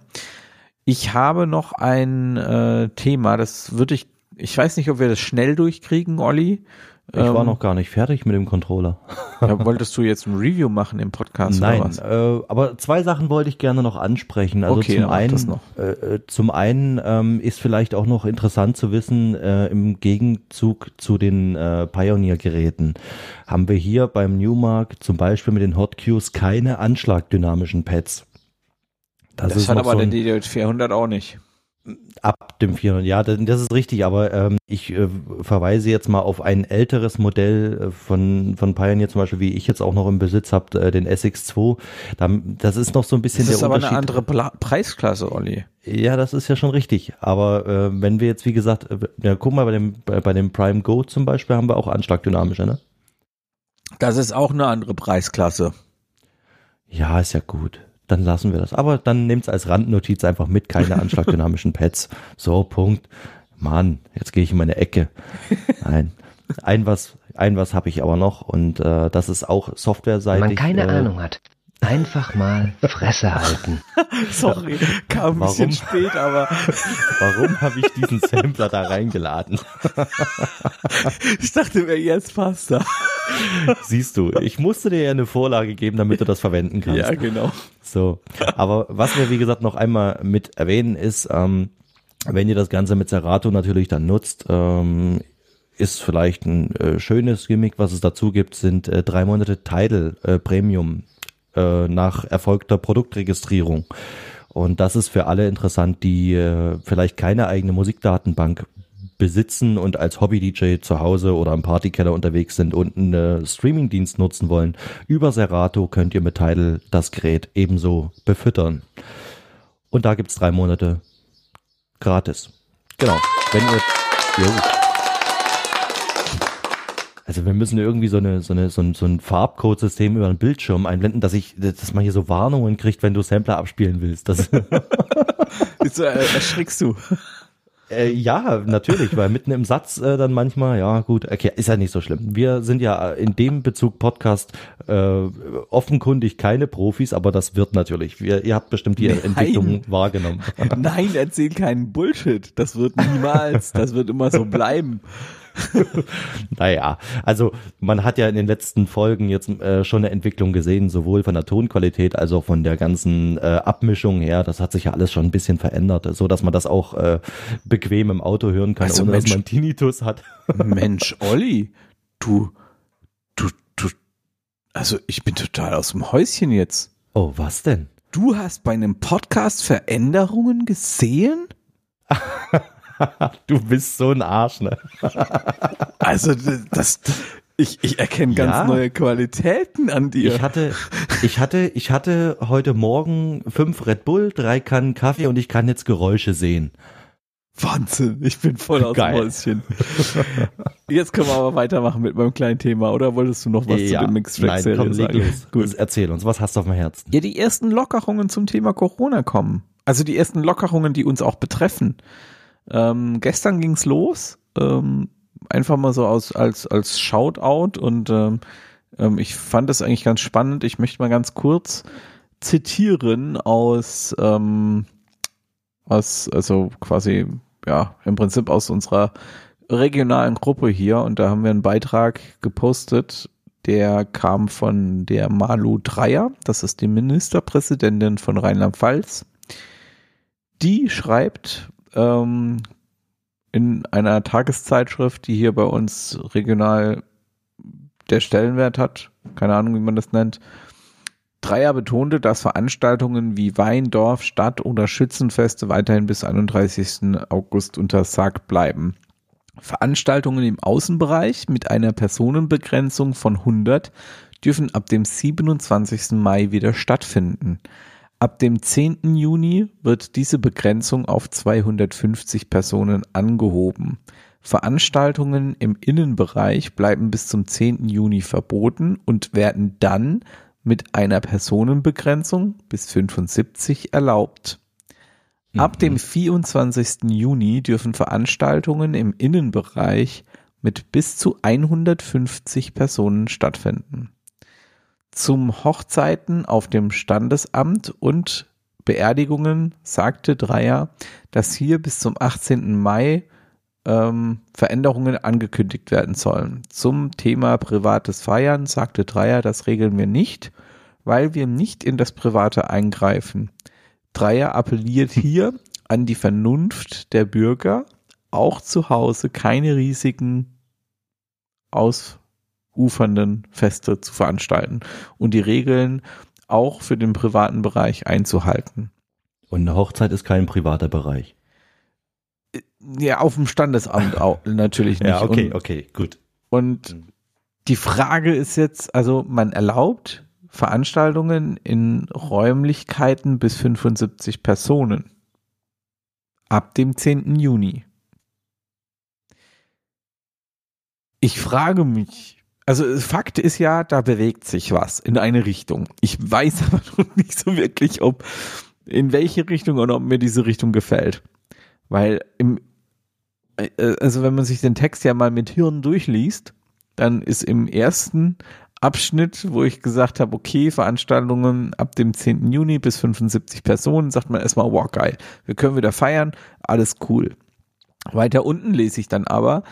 Ich habe noch ein äh, Thema, das würde ich, ich weiß nicht, ob wir das schnell durchkriegen, Olli. Ich war Ähm, noch gar nicht fertig mit dem Controller. Ja, wolltest du jetzt ein Review machen im Podcast oder Nein, was? äh, aber zwei Sachen wollte ich gerne noch ansprechen. Also Okay, zum einen, das noch. Äh, äh, zum einen ähm, ist vielleicht auch noch interessant zu wissen, äh, im Gegenzug zu den äh, Pioneer-Geräten haben wir hier beim Newmark zum Beispiel mit den Hotkeys keine anschlagdynamischen Pads. Das, ist hat aber so der DJ400 auch nicht. Ab dem 400, ja, das das ist richtig, aber ähm, ich äh, verweise jetzt mal auf ein älteres Modell äh, von, von Pioneer, zum Beispiel, wie ich jetzt auch noch im Besitz habe, äh, den SX2. Da, das ist noch so ein bisschen Das ist der aber eine Unterschied. andere Pla Preisklasse, Olli. Ja, das ist ja schon richtig. Aber äh, wenn wir jetzt, wie gesagt, äh, ja, guck mal, bei dem, bei, bei dem Prime Go zum Beispiel haben wir auch Anschlagdynamische, ne? Das ist auch eine andere Preisklasse. Ja, ist ja gut. Dann lassen wir das. Aber dann nehmt's als Randnotiz einfach mit, keine anschlagdynamischen Pads. So, Punkt. Mann, jetzt gehe ich in meine Ecke. Nein. Ein was, ein was habe ich aber noch und äh, das ist auch softwareseitig. Wenn man keine äh, Ahnung hat, einfach mal Fresse halten. Sorry, kam ein bisschen Warum? spät, aber Warum habe ich diesen Sampler da reingeladen? ich dachte mir, jetzt passt er. Siehst du, ich musste dir ja eine Vorlage geben, damit du das verwenden kannst. Ja, genau. So, aber was wir wie gesagt noch einmal mit erwähnen ist, ähm, wenn ihr das Ganze mit Serato natürlich dann nutzt, ähm, ist vielleicht ein äh, schönes Gimmick, was es dazu gibt, sind äh, drei Monate Tidal äh, Premium äh, nach erfolgter Produktregistrierung. Und das ist für alle interessant, die äh, vielleicht keine eigene Musikdatenbank besitzen und als Hobby-DJ zu Hause oder im Partykeller unterwegs sind und einen Streaming-Dienst nutzen wollen. Über Serato könnt ihr mit Tidal das Gerät ebenso befüttern. Und da gibt's drei Monate gratis. Genau. Wenn ihr. Jo. Also wir müssen irgendwie so eine so eine so ein, so ein Farbcode-System über den Bildschirm einblenden, dass ich, dass man hier so Warnungen kriegt, wenn du Sampler abspielen willst. Das, äh, erschrickst du. Äh, ja, natürlich, weil mitten im Satz äh, dann manchmal, ja gut, okay, ist ja nicht so schlimm. Wir sind ja in dem Bezug Podcast äh, offenkundig keine Profis, aber das wird natürlich. Wir, ihr habt bestimmt die Nein. Entwicklung wahrgenommen. Nein, erzähl keinen Bullshit. Das wird niemals, das wird immer so bleiben. Naja, also man hat ja in den letzten Folgen jetzt äh, schon eine Entwicklung gesehen, sowohl von der Tonqualität als auch von der ganzen äh, Abmischung her. Das hat sich ja alles schon ein bisschen verändert, so dass man das auch äh, bequem im Auto hören kann, Also ohne Mensch. dass man Tinnitus hat. Mensch, Olli, du, du, du, also ich bin total aus dem Häuschen jetzt. Oh, was denn? Du hast bei einem Podcast Veränderungen gesehen? Du bist so ein Arsch, ne? Also das, ich, ich erkenne ganz Ja. neue Qualitäten an dir. Ich hatte, ich hatte, ich hatte heute Morgen fünf Red Bull, drei Kannen Kaffee und ich kann jetzt Geräusche sehen. Wahnsinn, ich bin voll aus Geil. dem Häuschen. Jetzt können wir aber weitermachen mit meinem kleinen Thema, oder wolltest du noch was zu den Mixed Track nein, Serie komm, leg sagen? los. Gut. Erzähl uns, was hast du auf dem Herzen? Ja, die ersten Lockerungen zum Thema Corona kommen. Also die ersten Lockerungen, die uns auch betreffen. Ähm, gestern ging's los. Ähm, einfach mal so aus, als, als Shoutout und ähm, ähm, ich fand das eigentlich ganz spannend. Ich möchte mal ganz kurz zitieren aus, ähm, aus, also quasi, ja, im Prinzip aus unserer regionalen Gruppe hier und da haben wir einen Beitrag gepostet, der kam von der Malu Dreyer, das ist die Ministerpräsidentin von Rheinland-Pfalz. Die schreibt ähm, in einer Tageszeitschrift, die hier bei uns regional der Stellenwert hat, keine Ahnung, wie man das nennt. Dreier betonte, dass Veranstaltungen wie Weindorf, Stadt- oder Schützenfeste weiterhin bis 31. August untersagt bleiben. Veranstaltungen im Außenbereich mit einer Personenbegrenzung von 100 dürfen ab dem 27. Mai wieder stattfinden. Ab dem 10. Juni wird diese Begrenzung auf 250 Personen angehoben. Veranstaltungen im Innenbereich bleiben bis zum 10. Juni verboten und werden dann mit einer Personenbegrenzung bis 75 erlaubt. Ab dem 24. Juni dürfen Veranstaltungen im Innenbereich mit bis zu 150 Personen stattfinden. Zum Hochzeiten auf dem Standesamt und Beerdigungen sagte Dreier, dass hier bis zum 18. Mai ähm, Veränderungen angekündigt werden sollen. Zum Thema privates Feiern sagte Dreier, das regeln wir nicht, weil wir nicht in das Private eingreifen. Dreier appelliert hier an die Vernunft der Bürger, auch zu Hause keine riesigen ausufernden Feste zu veranstalten und die Regeln auch für den privaten Bereich einzuhalten. Und eine Hochzeit ist kein privater Bereich. Ja, auf dem Standesamt auch natürlich nicht. Ja, okay, und, okay, gut. und die Frage ist jetzt, also man erlaubt Veranstaltungen in Räumlichkeiten bis 75 Personen ab dem 10. Juni. Ich frage mich, Also Fakt ist ja, da bewegt sich was in eine Richtung. Ich weiß aber noch nicht so wirklich, ob in welche Richtung oder ob mir diese Richtung gefällt. Weil im, äh, also wenn man sich den Text ja mal mit Hirn durchliest, dann ist im ersten Abschnitt, wo ich gesagt habe, okay, Veranstaltungen ab dem 10. Juni bis 75 Personen, sagt man erstmal, wow, geil, wir können wieder feiern, alles cool. Weiter unten lese ich dann aber,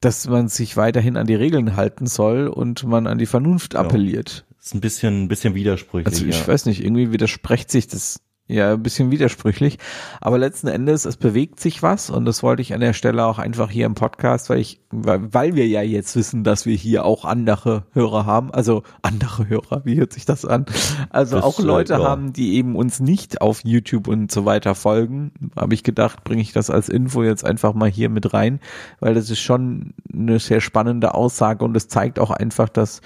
dass man sich weiterhin an die Regeln halten soll und man an die Vernunft appelliert. Ja, ist ein bisschen, ein bisschen widersprüchlich. Also ich ja. weiß nicht, irgendwie widerspricht sich das ja, ein bisschen widersprüchlich. Aber letzten Endes, es bewegt sich was und das wollte ich an der Stelle auch einfach hier im Podcast, weil ich, weil, weil wir ja jetzt wissen, dass wir hier auch andere Hörer haben. Also andere Hörer, wie hört sich das an? Also das, auch Leute ja. haben, die eben uns nicht auf YouTube und so weiter folgen. Habe ich gedacht, bringe ich das als Info jetzt einfach mal hier mit rein, weil das ist schon eine sehr spannende Aussage und es zeigt auch einfach, dass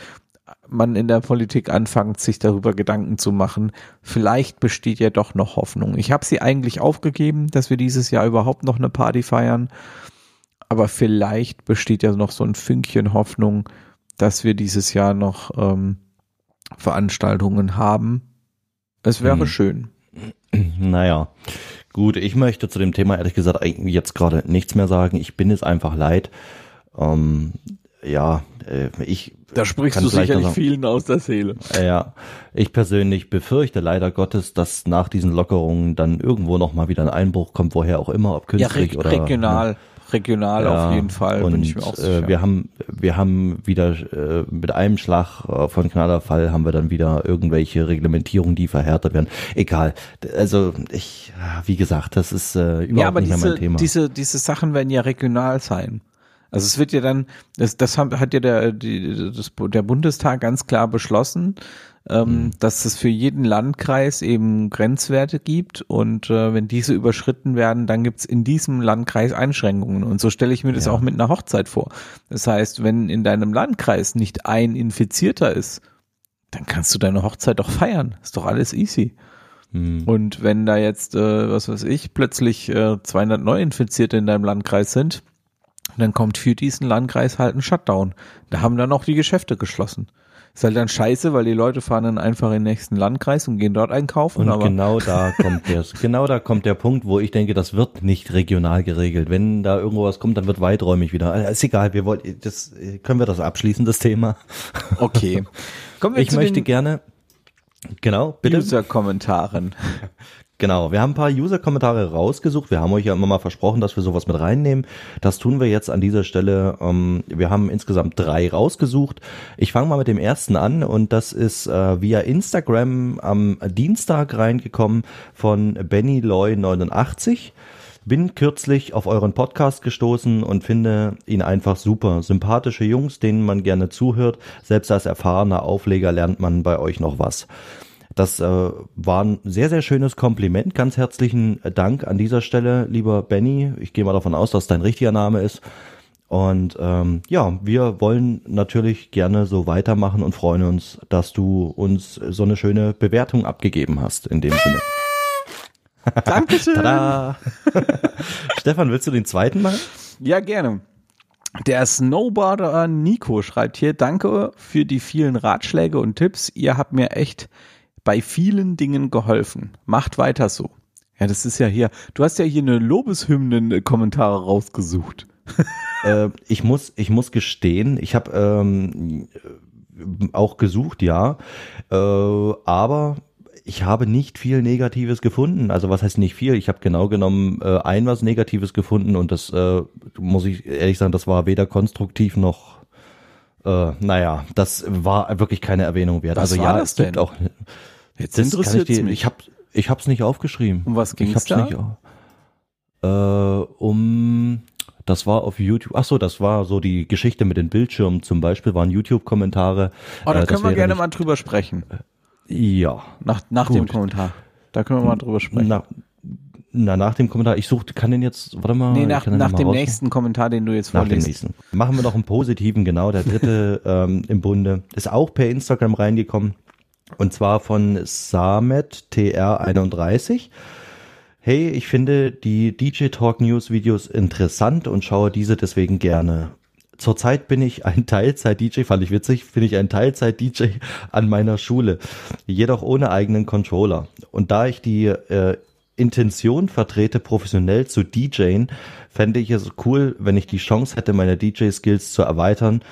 man in der Politik anfängt, sich darüber Gedanken zu machen, vielleicht besteht ja doch noch Hoffnung. Ich habe sie eigentlich aufgegeben, dass wir dieses Jahr überhaupt noch eine Party feiern, aber vielleicht besteht ja noch so ein Fünkchen Hoffnung, dass wir dieses Jahr noch ähm, Veranstaltungen haben. Es wäre hm. schön. Naja, gut, ich möchte zu dem Thema ehrlich gesagt eigentlich jetzt gerade nichts mehr sagen. Ich bin es einfach leid. Ähm, ja, äh, ich. Da sprichst du sicherlich vielen aus der Seele. Ja, ich persönlich befürchte leider Gottes, dass nach diesen Lockerungen dann irgendwo noch mal wieder ein Einbruch kommt, woher auch immer, ob künstlich ja, oder regional. Ne? regional ja, auf jeden Fall. Und äh, wir haben wir haben wieder äh, mit einem Schlag äh, von Knallerfall haben wir dann wieder irgendwelche Reglementierungen, die verhärtet werden. Egal. Also ich, wie gesagt, das ist äh, überhaupt ja, aber nicht diese, mehr mein Thema. Diese diese Sachen werden ja regional sein. Also es wird ja dann, das, das hat ja der, die, das, der Bundestag ganz klar beschlossen, ähm, mhm. dass es für jeden Landkreis eben Grenzwerte gibt und äh, wenn diese überschritten werden, dann gibt's in diesem Landkreis Einschränkungen. Und so stelle ich mir das ja. auch mit einer Hochzeit vor. Das heißt, wenn in deinem Landkreis nicht ein Infizierter ist, dann kannst du deine Hochzeit doch feiern. Ist doch alles easy. Mhm. Und wenn da jetzt, äh, was weiß ich, plötzlich äh, 200 Neuinfizierte in deinem Landkreis sind, dann kommt für diesen Landkreis halt ein Shutdown. Da haben dann auch die Geschäfte geschlossen. Ist halt dann scheiße, weil die Leute fahren dann einfach in den nächsten Landkreis und gehen dort einkaufen. Und genau da kommt der, genau da kommt der Punkt, wo ich denke, das wird nicht regional geregelt. Wenn da irgendwo was kommt, dann wird weiträumig wieder. Also ist egal, wir wollen, das, können wir das abschließen, das Thema? Okay. Kommen wir ich möchte gerne, genau, bitte. User-Kommentaren. Genau, wir haben ein paar User-Kommentare rausgesucht. Wir haben euch ja immer mal versprochen, dass wir sowas mit reinnehmen. Das tun wir jetzt an dieser Stelle. Ähm, wir haben insgesamt drei rausgesucht. Ich fange mal mit dem ersten an und das ist äh, via Instagram am Dienstag reingekommen von Benny Loy 89 bin kürzlich auf euren Podcast gestoßen und finde ihn einfach super. Sympathische Jungs, denen man gerne zuhört. Selbst als erfahrener Aufleger lernt man bei euch noch was. Das äh, war ein sehr, sehr schönes Kompliment. Ganz herzlichen Dank an dieser Stelle, lieber Benny. Ich gehe mal davon aus, dass dein richtiger Name ist. Und ähm, ja, wir wollen natürlich gerne so weitermachen und freuen uns, dass du uns so eine schöne Bewertung abgegeben hast in dem Sinne. Dankeschön. Stefan, willst du den zweiten machen? Ja, gerne. Der Snowboarder Nico schreibt hier, danke für die vielen Ratschläge und Tipps. Ihr habt mir echt bei vielen Dingen geholfen. Macht weiter so. Ja, das ist ja hier, du hast ja hier eine Lobeshymnen-Kommentare rausgesucht. äh, ich muss, ich muss gestehen, ich habe ähm, auch gesucht, ja, äh, aber ich habe nicht viel Negatives gefunden. Also was heißt nicht viel? Ich habe genau genommen äh, ein was Negatives gefunden und das äh, muss ich ehrlich sagen, das war weder konstruktiv noch äh, naja, das war wirklich keine Erwähnung wert. Was also war ja, das denn? auch Jetzt interessiert ich, mich. Ich habe ich hab's nicht aufgeschrieben. Um was ging es da? Nicht, äh, um das war auf YouTube. Ach so, das war so die Geschichte mit den Bildschirmen zum Beispiel, waren YouTube-Kommentare. Oh, da äh, können wir gerne nicht, mal drüber sprechen. Ja. Nach, nach dem Kommentar. Da können wir mal drüber sprechen. Na, na, nach dem Kommentar. Ich suche, kann den jetzt, warte mal. Nee, nach, nach dem nächsten Kommentar, den du jetzt vorliest. Nach dem nächsten. Machen wir noch einen positiven, genau, der dritte ähm, im Bunde. Ist auch per Instagram reingekommen. Und zwar von Samet TR31. Hey, ich finde die DJ Talk News Videos interessant und schaue diese deswegen gerne. zurzeit bin ich ein Teilzeit-DJ, fand ich witzig, bin ich ein Teilzeit-DJ an meiner Schule, jedoch ohne eigenen Controller. Und da ich die äh, Intention vertrete, professionell zu DJen, fände ich es cool, wenn ich die Chance hätte, meine DJ-Skills zu erweitern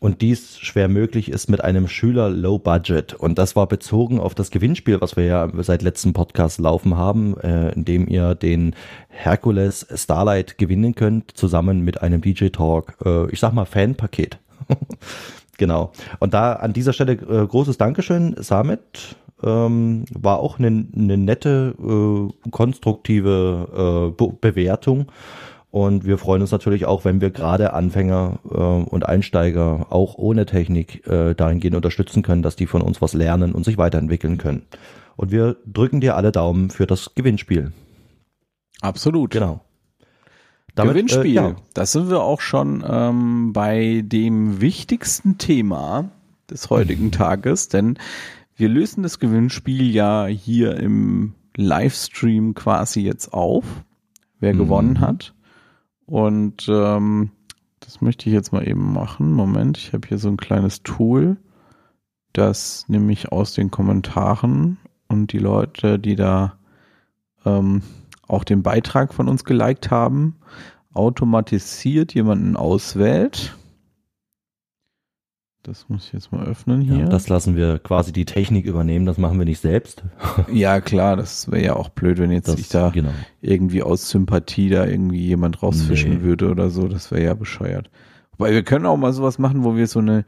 und dies schwer möglich ist mit einem Schüler Low Budget. Und das war bezogen auf das Gewinnspiel, was wir ja seit letztem Podcast laufen haben, äh, in dem ihr den Hercules Starlight gewinnen könnt, zusammen mit einem DJ Talk, äh, ich sag mal Fanpaket. genau. Und da an dieser Stelle äh, großes Dankeschön, Samet. Ähm, war auch eine, eine nette, äh, konstruktive äh, Be Bewertung. Und wir freuen uns natürlich auch, wenn wir gerade Anfänger äh, und Einsteiger auch ohne Technik äh, dahingehend unterstützen können, dass die von uns was lernen und sich weiterentwickeln können. Und wir drücken dir alle Daumen für das Gewinnspiel. Absolut. Genau. Damit, Gewinnspiel. Äh, ja. Das sind wir auch schon ähm, bei dem wichtigsten Thema des heutigen Tages, denn wir lösen das Gewinnspiel ja hier im Livestream quasi jetzt auf, wer mhm. gewonnen hat. Und ähm, das möchte ich jetzt mal eben machen. Moment, ich habe hier so ein kleines Tool, das nämlich aus den Kommentaren und die Leute, die da ähm, auch den Beitrag von uns geliked haben, automatisiert jemanden auswählt. Das muss ich jetzt mal öffnen hier. Ja, das lassen wir quasi die Technik übernehmen, das machen wir nicht selbst. ja, klar, das wäre ja auch blöd, wenn jetzt das, sich da genau. irgendwie aus Sympathie da irgendwie jemand rausfischen nee. würde oder so, das wäre ja bescheuert. Wobei wir können auch mal sowas machen, wo wir so eine,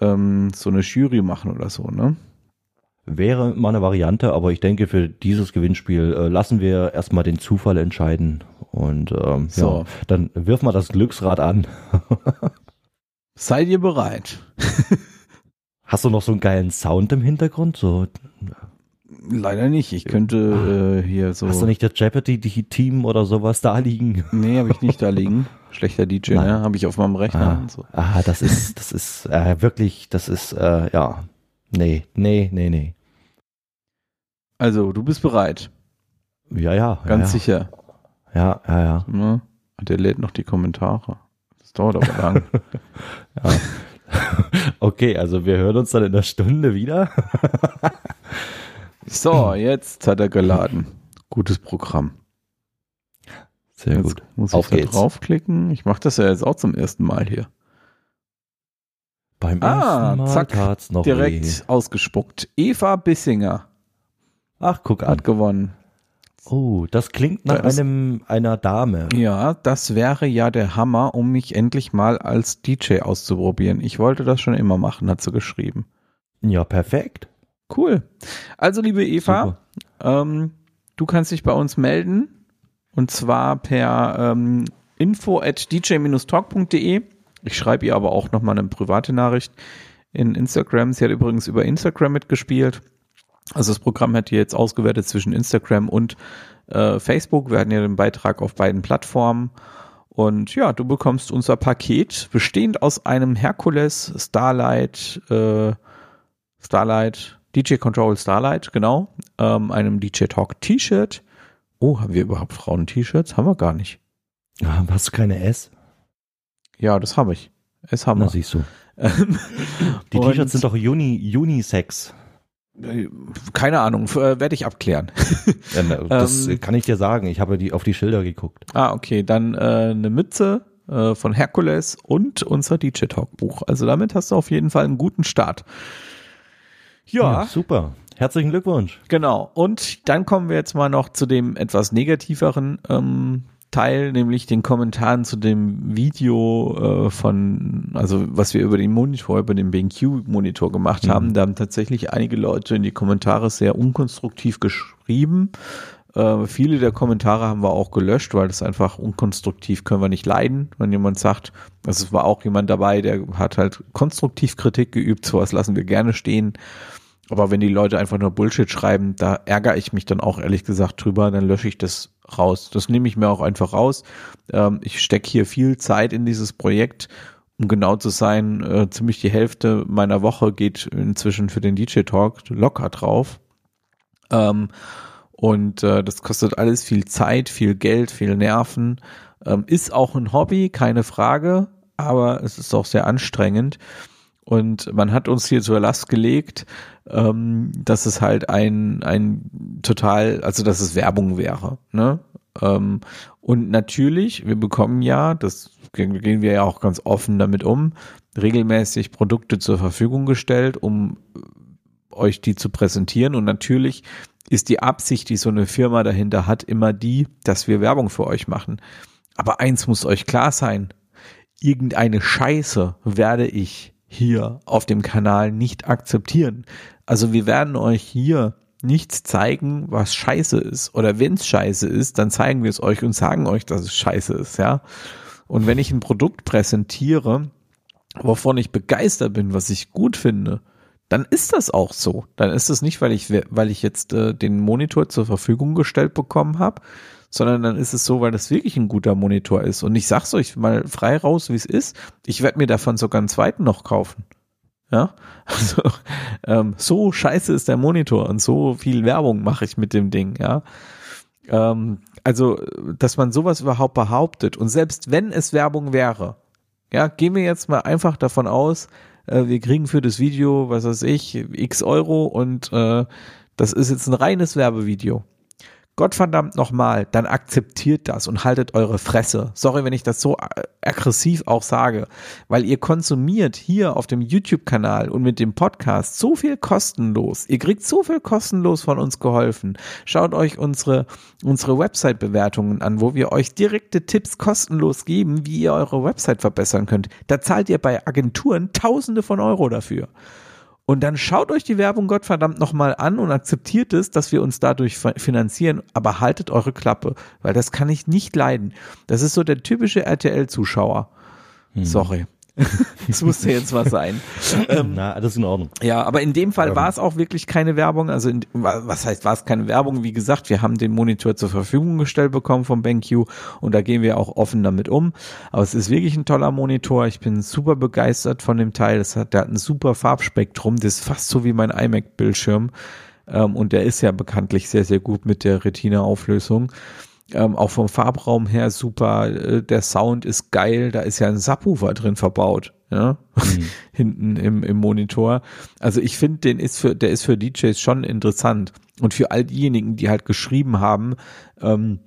ähm, so eine Jury machen oder so, ne? Wäre mal eine Variante, aber ich denke, für dieses Gewinnspiel äh, lassen wir erstmal den Zufall entscheiden. Und ähm, so. ja, dann wirf mal das Glücksrad an. Seid ihr bereit? Hast du noch so einen geilen Sound im Hintergrund? So. Leider nicht. Ich könnte äh, hier so. Hast du nicht das Jeopardy-Team oder sowas da liegen? Nee, habe ich nicht da liegen. Schlechter DJ, Nein. ne? Habe ich auf meinem Rechner. Ah, so. ah das ist, das ist äh, wirklich, das ist, äh, ja. Nee, nee, nee, nee. Also, du bist bereit. Ja, ja. Ganz ja, sicher. Ja, ja, ja. Ne? Der lädt noch die Kommentare. Das dauert aber lang. ja. Okay, also wir hören uns dann in einer Stunde wieder. so, jetzt hat er geladen. Gutes Programm. Sehr jetzt gut. Muss Auf ich da draufklicken? Ich mache das ja jetzt auch zum ersten Mal hier. Beim ah, ersten Mal zack, tat's noch direkt weh. ausgespuckt. Eva Bissinger. Ach, guck an. Hat gewonnen. Oh, das klingt nach das, einem einer Dame. Ja, das wäre ja der Hammer, um mich endlich mal als DJ auszuprobieren. Ich wollte das schon immer machen, hat sie geschrieben. Ja, perfekt. Cool. Also, liebe Eva, ähm, du kannst dich bei uns melden und zwar per ähm, info at dj-talk.de. Ich schreibe ihr aber auch nochmal eine private Nachricht in Instagram. Sie hat übrigens über Instagram mitgespielt. Also das Programm hat hier jetzt ausgewertet zwischen Instagram und äh, Facebook. Wir hatten ja den Beitrag auf beiden Plattformen. Und ja, du bekommst unser Paket, bestehend aus einem Hercules Starlight, äh, Starlight, DJ Control Starlight, genau, ähm, einem DJ Talk T-Shirt. Oh, haben wir überhaupt Frauen-T-Shirts? Haben wir gar nicht. Ah, hast du keine S? Ja, das habe ich. S haben Na, wir. siehst du. Die T-Shirts sind doch Uni, Unisex. Keine Ahnung, äh, werde ich abklären. Das ähm, kann ich dir sagen. Ich habe die auf die Schilder geguckt. Ah, okay. Dann äh, eine Mütze äh, von Herkules und unser DJ Talk Buch. Also damit hast du auf jeden Fall einen guten Start. Ja. ja. Super. Herzlichen Glückwunsch. Genau. Und dann kommen wir jetzt mal noch zu dem etwas negativeren ähm, Teil, nämlich den Kommentaren zu dem Video äh, von, also was wir über den Monitor, über den BenQ-Monitor gemacht mhm. haben. Da haben tatsächlich einige Leute in die Kommentare sehr unkonstruktiv geschrieben. Äh, viele der Kommentare haben wir auch gelöscht, weil das einfach unkonstruktiv können wir nicht leiden, wenn jemand sagt, also es war auch jemand dabei, der hat halt konstruktiv Kritik geübt, sowas lassen wir gerne stehen. Aber wenn die Leute einfach nur Bullshit schreiben, da ärgere ich mich dann auch ehrlich gesagt drüber, dann lösche ich das raus. Das nehme ich mir auch einfach raus. Ähm, ich stecke hier viel Zeit in dieses Projekt. Um genau zu sein, äh, ziemlich die Hälfte meiner Woche geht inzwischen für den DJ Talk locker drauf. Ähm, und äh, das kostet alles viel Zeit, viel Geld, viel Nerven. Ähm, ist auch ein Hobby, keine Frage. aber es ist auch sehr anstrengend. Und man hat uns hier zur Last gelegt, ähm, dass es halt ein, ein total, also dass es Werbung wäre. Ne? Ähm, und natürlich, wir bekommen ja, das gehen wir ja auch ganz offen damit um, regelmäßig Produkte zur Verfügung gestellt, um euch die zu präsentieren. Und natürlich ist die Absicht, die so eine Firma dahinter hat, immer die, dass wir Werbung für euch machen. Aber eins muss euch klar sein, irgendeine Scheiße werde ich hier auf dem Kanal nicht akzeptieren. Also wir werden euch hier nichts zeigen, was scheiße ist. Oder wenn es scheiße ist, dann zeigen wir es euch und sagen euch, dass es scheiße ist, ja. Und wenn ich ein Produkt präsentiere, wovon ich begeistert bin, was ich gut finde, dann ist das auch so. Dann ist es nicht, weil ich, weil ich jetzt äh, den Monitor zur Verfügung gestellt bekommen habe, sondern dann ist es so, weil das wirklich ein guter Monitor ist. Und ich sag's euch mal frei raus, wie es ist. Ich werde mir davon sogar einen zweiten noch kaufen. Ja, also ähm, so scheiße ist der Monitor und so viel Werbung mache ich mit dem Ding, ja. Ähm, also, dass man sowas überhaupt behauptet und selbst wenn es Werbung wäre, ja, gehen wir jetzt mal einfach davon aus, äh, wir kriegen für das Video, was weiß ich, x Euro und äh, das ist jetzt ein reines Werbevideo. Gottverdammt nochmal, dann akzeptiert das und haltet eure Fresse. Sorry, wenn ich das so äh, aggressiv auch sage, weil ihr konsumiert hier auf dem YouTube-Kanal und mit dem Podcast so viel kostenlos. Ihr kriegt so viel kostenlos von uns geholfen. Schaut euch unsere, unsere Website-Bewertungen an, wo wir euch direkte Tipps kostenlos geben, wie ihr eure Website verbessern könnt. Da zahlt ihr bei Agenturen Tausende von Euro dafür. Und dann schaut euch die Werbung Gottverdammt nochmal an und akzeptiert es, dass wir uns dadurch finanzieren, aber haltet eure Klappe, weil das kann ich nicht leiden. Das ist so der typische RTL-Zuschauer. Hm. Sorry. das musste jetzt was sein. Ähm, Na, alles in Ordnung. Ja, aber in dem Fall war es auch wirklich keine Werbung. Also, in, was heißt, war es keine Werbung? Wie gesagt, wir haben den Monitor zur Verfügung gestellt bekommen vom BenQ und da gehen wir auch offen damit um. Aber es ist wirklich ein toller Monitor. Ich bin super begeistert von dem Teil. Das hat, der hat ein super Farbspektrum. Das ist fast so wie mein iMac-Bildschirm. Ähm, und der ist ja bekanntlich sehr, sehr gut mit der Retina-Auflösung. Ähm, auch vom Farbraum her super, äh, der Sound ist geil, da ist ja ein Subwoofer drin verbaut, ja, mhm. hinten im, im Monitor. Also ich finde, den ist für, der ist für DJs schon interessant. Und für all diejenigen, die halt geschrieben haben, ähm,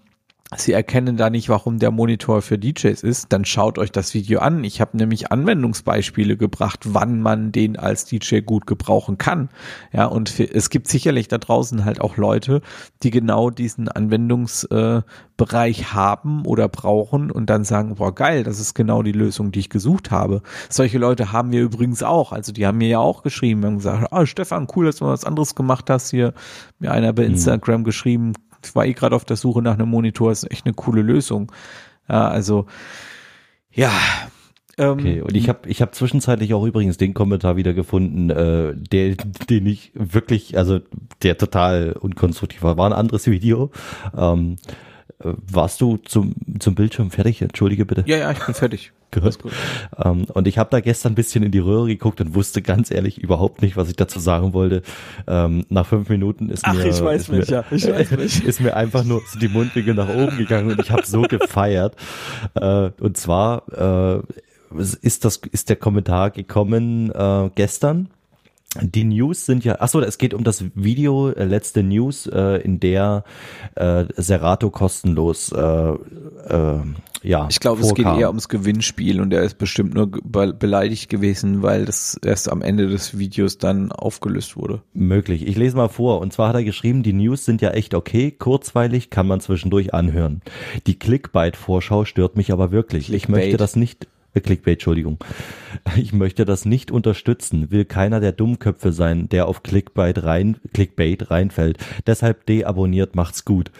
Sie erkennen da nicht, warum der Monitor für DJs ist, dann schaut euch das Video an. Ich habe nämlich Anwendungsbeispiele gebracht, wann man den als DJ gut gebrauchen kann. Ja, und es gibt sicherlich da draußen halt auch Leute, die genau diesen Anwendungsbereich äh, haben oder brauchen und dann sagen, boah, geil, das ist genau die Lösung, die ich gesucht habe. Solche Leute haben wir übrigens auch. Also die haben mir ja auch geschrieben, haben gesagt, ah, Stefan, cool, dass du was anderes gemacht hast hier. Mir einer bei mhm. Instagram mhm. geschrieben, war eh gerade auf der Suche nach einem Monitor, ist echt eine coole Lösung. Ja, also ja. Ähm, okay, und ich habe ich hab zwischenzeitlich auch übrigens den Kommentar wieder gefunden, äh, der, den ich wirklich, also der total unkonstruktiv war, war ein anderes Video. Ähm, äh, warst du zum, zum Bildschirm fertig? Entschuldige bitte. Ja, ja, ich bin fertig. Gut. Ähm, und ich habe da gestern ein bisschen in die Röhre geguckt und wusste ganz ehrlich überhaupt nicht, was ich dazu sagen wollte. Ähm, nach fünf Minuten ist Ach, mir, ich weiß ist, nicht, mir ja. ich weiß ist mir einfach nur die Mundwinkel nach oben gegangen und ich habe so gefeiert. Äh, und zwar äh, ist das ist der Kommentar gekommen äh, gestern die News sind ja, achso, es geht um das Video, äh, letzte News, äh, in der äh, Serato kostenlos, äh, äh, ja. Ich glaube, es geht eher ums Gewinnspiel und er ist bestimmt nur be beleidigt gewesen, weil das erst am Ende des Videos dann aufgelöst wurde. Möglich. Ich lese mal vor. Und zwar hat er geschrieben, die News sind ja echt okay, kurzweilig, kann man zwischendurch anhören. Die Clickbait-Vorschau stört mich aber wirklich. Clickbait. Ich möchte das nicht, Clickbait, Entschuldigung. Ich möchte das nicht unterstützen, will keiner der Dummköpfe sein, der auf Clickbait rein, Clickbait reinfällt. Deshalb deabonniert, macht's gut.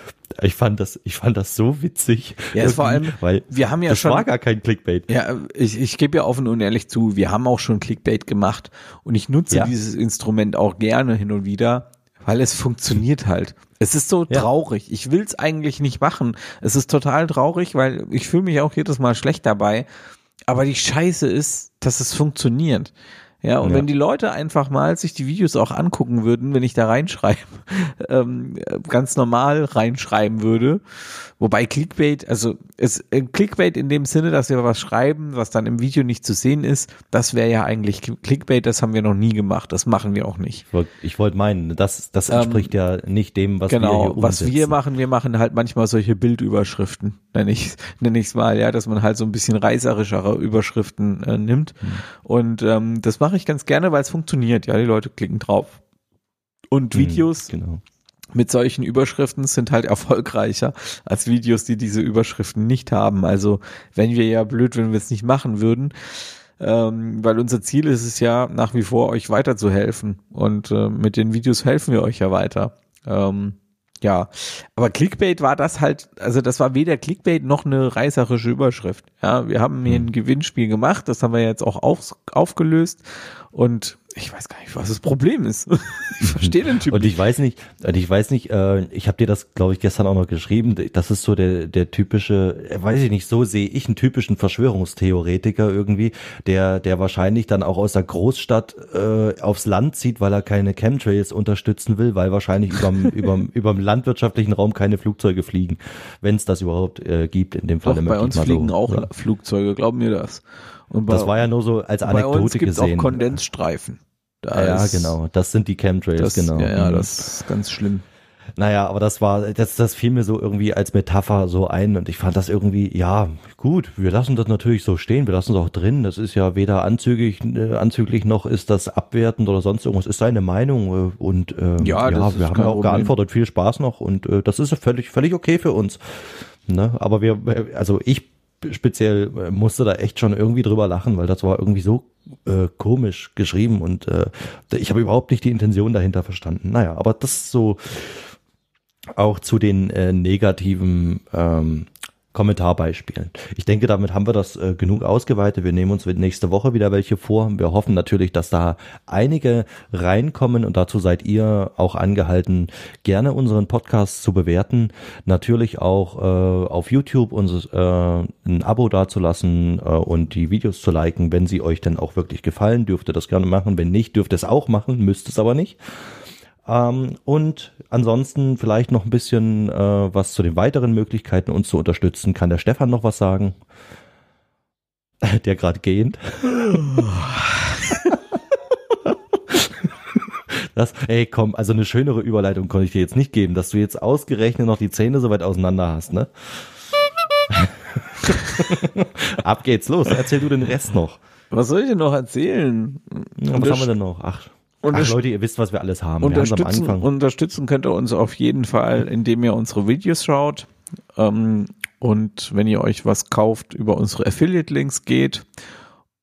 Ich fand das, ich fand das so witzig. Ja, vor allem, weil wir haben ja das schon. war gar kein Clickbait. Ja, ich, ich gebe ja offen und ehrlich zu, wir haben auch schon Clickbait gemacht und ich nutze ja. dieses Instrument auch gerne hin und wieder, weil es funktioniert halt. Es ist so ja. traurig. Ich will es eigentlich nicht machen. Es ist total traurig, weil ich fühle mich auch jedes Mal schlecht dabei. Aber die Scheiße ist, dass es funktioniert. Ja, und Ja. wenn die Leute einfach mal sich die Videos auch angucken würden, wenn ich da reinschreibe, ähm, ganz normal reinschreiben würde, wobei Clickbait, also es, äh, Clickbait in dem Sinne, dass wir was schreiben, was dann im Video nicht zu sehen ist, das wäre ja eigentlich Clickbait, das haben wir noch nie gemacht, das machen wir auch nicht. Ich wollte wollt meinen, das, das entspricht ja nicht dem, was wir genau, hier was wir umsetzen. machen, wir machen halt manchmal solche Bildüberschriften, nenne ich nenne ich's mal, ja, dass man halt so ein bisschen reißerischere Überschriften äh, nimmt. Hm. Und ähm, das mache ich ganz gerne, weil es funktioniert. Ja, die Leute klicken drauf. Und Hm, Videos Genau. mit solchen Überschriften sind halt erfolgreicher als Videos, die diese Überschriften nicht haben. Also wenn wir ja blöd, wenn wir es nicht machen würden, ähm, weil unser Ziel ist es ja nach wie vor, euch weiterzuhelfen. Und äh, mit den Videos helfen wir euch ja weiter. Ähm, ja, aber Clickbait war das halt, also das war weder Clickbait noch eine reißerische Überschrift. Ja, wir haben hier ein Gewinnspiel gemacht, das haben wir jetzt auch auf, aufgelöst und ich weiß gar nicht, was das Problem ist. ich verstehe den Typ Und ich weiß nicht, und ich weiß nicht, äh, ich habe dir das, glaube ich, gestern auch noch geschrieben. Das ist so der der typische, äh, weiß ich nicht, so sehe ich einen typischen Verschwörungstheoretiker irgendwie, der der wahrscheinlich dann auch aus der Großstadt äh, aufs Land zieht, weil er keine Chemtrails unterstützen will, weil wahrscheinlich überm überm überm landwirtschaftlichen Raum keine Flugzeuge fliegen, wenn es das überhaupt äh, gibt in dem Fall. Doch, bei uns fliegen auch Flugzeuge, glauben mir das. Und bei, Das war ja nur so als bei Anekdote uns gibt's gesehen. auch Kondensstreifen. Da ja, genau. Das sind die Chemtrails, Das, genau. Ja, ja, Mhm. das ist ganz schlimm. Naja, aber das war, das, das fiel mir so irgendwie als Metapher so ein und ich fand das irgendwie, ja, gut, wir lassen das natürlich so stehen, wir lassen es auch drin. Das ist ja weder anzüglich, äh, anzüglich noch ist das abwertend oder sonst irgendwas. Ist seine Meinung äh, und äh, Ja, ja, wir haben ja auch Problem. geantwortet, viel Spaß noch und äh, das ist ja völlig, völlig okay für uns. Ne? Aber wir, also ich speziell äh, musste da echt schon irgendwie drüber lachen, weil das war irgendwie so äh, komisch geschrieben und äh, ich habe überhaupt nicht die Intention dahinter verstanden. Naja, aber das so auch zu den äh, negativen ähm, Kommentarbeispielen. Ich denke, damit haben wir das äh, genug ausgeweitet. Wir nehmen uns nächste Woche wieder welche vor. Wir hoffen natürlich, dass da einige reinkommen und dazu seid ihr auch angehalten, gerne unseren Podcast zu bewerten. Natürlich auch äh, auf YouTube uns äh, ein Abo dazulassen äh, und die Videos zu liken, wenn sie euch denn auch wirklich gefallen. Dürft ihr das gerne machen. Wenn nicht, dürft ihr es auch machen, müsst es aber nicht. Ähm, und ansonsten vielleicht noch ein bisschen äh, was zu den weiteren Möglichkeiten, uns zu unterstützen. Kann der Stefan noch was sagen? Der gerade gehend. Das, ey, komm, also eine schönere Überleitung konnte ich dir jetzt nicht geben, dass du jetzt ausgerechnet noch die Zähne so weit auseinander hast, ne? Ab geht's los. Erzähl du den Rest noch. Was soll ich denn noch erzählen? Ja, was haben wir denn noch? Ach, Und ach Leute, ihr wisst, was wir alles haben. Unterstützen, Anfang. unterstützen könnt ihr uns auf jeden Fall, indem ihr unsere Videos schaut. Ähm, und wenn ihr euch was kauft, über unsere Affiliate-Links geht.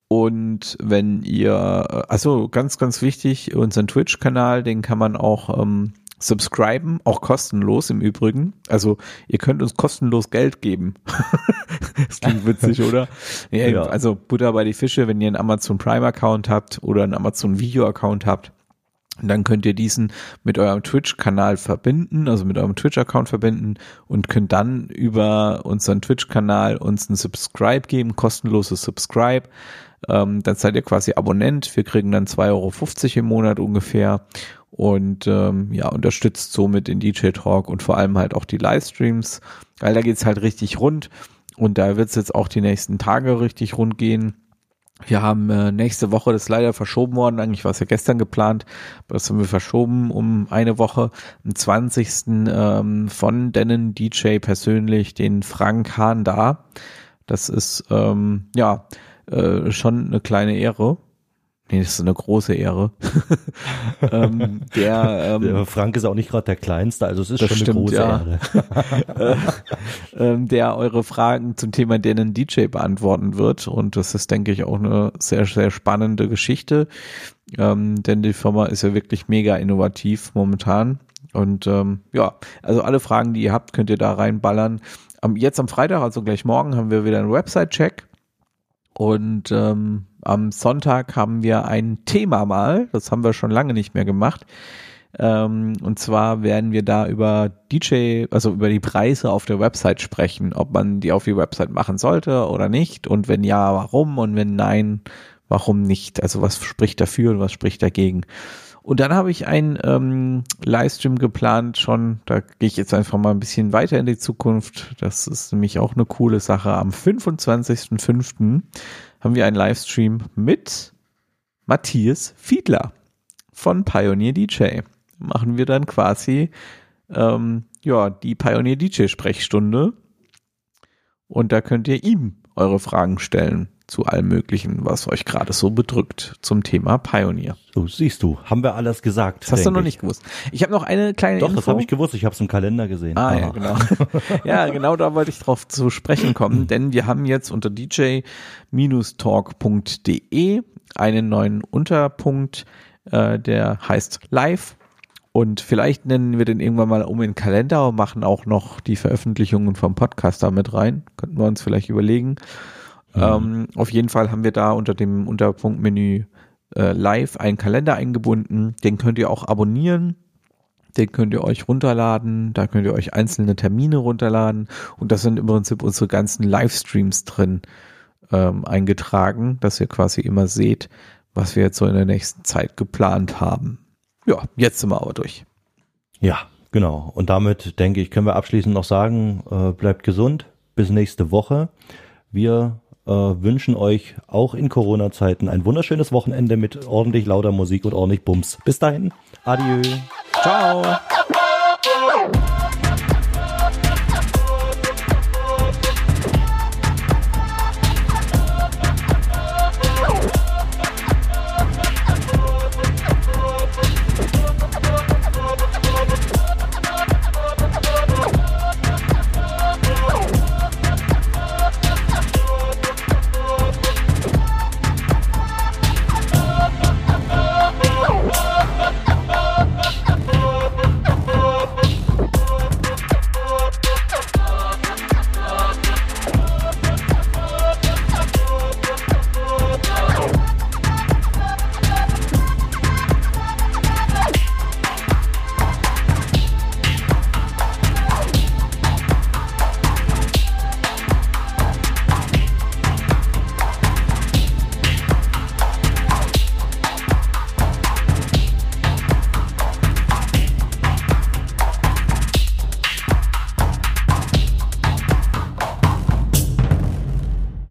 Und wenn ihr, also ganz, ganz wichtig, unseren Twitch-Kanal, den kann man auch ähm, subscriben, auch kostenlos im Übrigen. Also ihr könnt uns kostenlos Geld geben. das klingt witzig, oder? Ja, Ja. Also Butter bei die Fische, wenn ihr einen Amazon Prime-Account habt oder einen Amazon Video-Account habt, dann könnt ihr diesen mit eurem Twitch-Kanal verbinden, also mit eurem Twitch-Account verbinden und könnt dann über unseren Twitch-Kanal uns ein Subscribe geben, kostenloses Subscribe. Ähm, dann seid ihr quasi Abonnent. Wir kriegen dann 2,50 Euro im Monat ungefähr und ähm, ja, unterstützt somit den DJ Talk und vor allem halt auch die Livestreams, weil da geht's halt richtig rund und da wird's jetzt auch die nächsten Tage richtig rund gehen. Wir haben äh, nächste Woche, das ist leider verschoben worden, eigentlich war es ja gestern geplant, aber das haben wir verschoben um eine Woche, am 20. Ähm, von Dennen DJ persönlich, den Frank Hahn da. Das ist ähm, ja äh, schon eine kleine Ehre. Nee, das ist eine große Ehre. ähm, der, ähm, Der Frank ist auch nicht gerade der Kleinste, also es ist schon stimmt, eine große ja. Ehre. ähm, der eure Fragen zum Thema Dennen DJ beantworten wird. Und das ist, denke ich, auch eine sehr, sehr spannende Geschichte. Ähm, denn die Firma ist ja wirklich mega innovativ momentan. Und ähm, ja, also alle Fragen, die ihr habt, könnt ihr da reinballern. Am, jetzt am Freitag, also gleich morgen, haben wir wieder einen Website-Check. Und ähm, am Sonntag haben wir ein Thema mal, das haben wir schon lange nicht mehr gemacht. Ähm, und zwar werden wir da über DJ, also über die Preise auf der Website sprechen, ob man die auf die Website machen sollte oder nicht und wenn ja, warum und wenn nein, warum nicht? Also was spricht dafür und was spricht dagegen? Und dann habe ich einen ähm, Livestream geplant schon, da gehe ich jetzt einfach mal ein bisschen weiter in die Zukunft. Das ist nämlich auch eine coole Sache. Am 25.05. haben wir einen Livestream mit Matthias Fiedler von Pioneer DJ. Machen wir dann quasi ähm, ja die Pioneer DJ Sprechstunde und da könnt ihr ihm eure Fragen stellen zu allem Möglichen, was euch gerade so bedrückt zum Thema Pioneer. So, siehst du, haben wir alles gesagt. Das hast du noch nicht gewusst. Ich habe noch eine kleine Doch, Info. das habe ich gewusst. Ich habe es im Kalender gesehen. Ah, ja, Aber- genau. ja, genau da wollte ich drauf zu sprechen kommen, denn wir haben jetzt unter dj-talk.de einen neuen Unterpunkt, äh, der heißt Live. Und vielleicht nennen wir den irgendwann mal um in den Kalender und machen auch noch die Veröffentlichungen vom Podcast da mit rein. Könnten wir uns vielleicht überlegen. Ähm, auf jeden Fall haben wir da unter dem Unterpunktmenü äh, Live einen Kalender eingebunden. Den könnt ihr auch abonnieren. Den könnt ihr euch runterladen, da könnt ihr euch einzelne Termine runterladen und das sind im Prinzip unsere ganzen Livestreams drin ähm, eingetragen, dass ihr quasi immer seht, was wir jetzt so in der nächsten Zeit geplant haben. Ja, jetzt sind wir aber durch. Ja, genau. Und damit denke ich, können wir abschließend noch sagen, äh, bleibt gesund. Bis nächste Woche. Wir wünschen euch auch in Corona-Zeiten ein wunderschönes Wochenende mit ordentlich lauter Musik und ordentlich Bums. Bis dahin. Adieu. Ciao!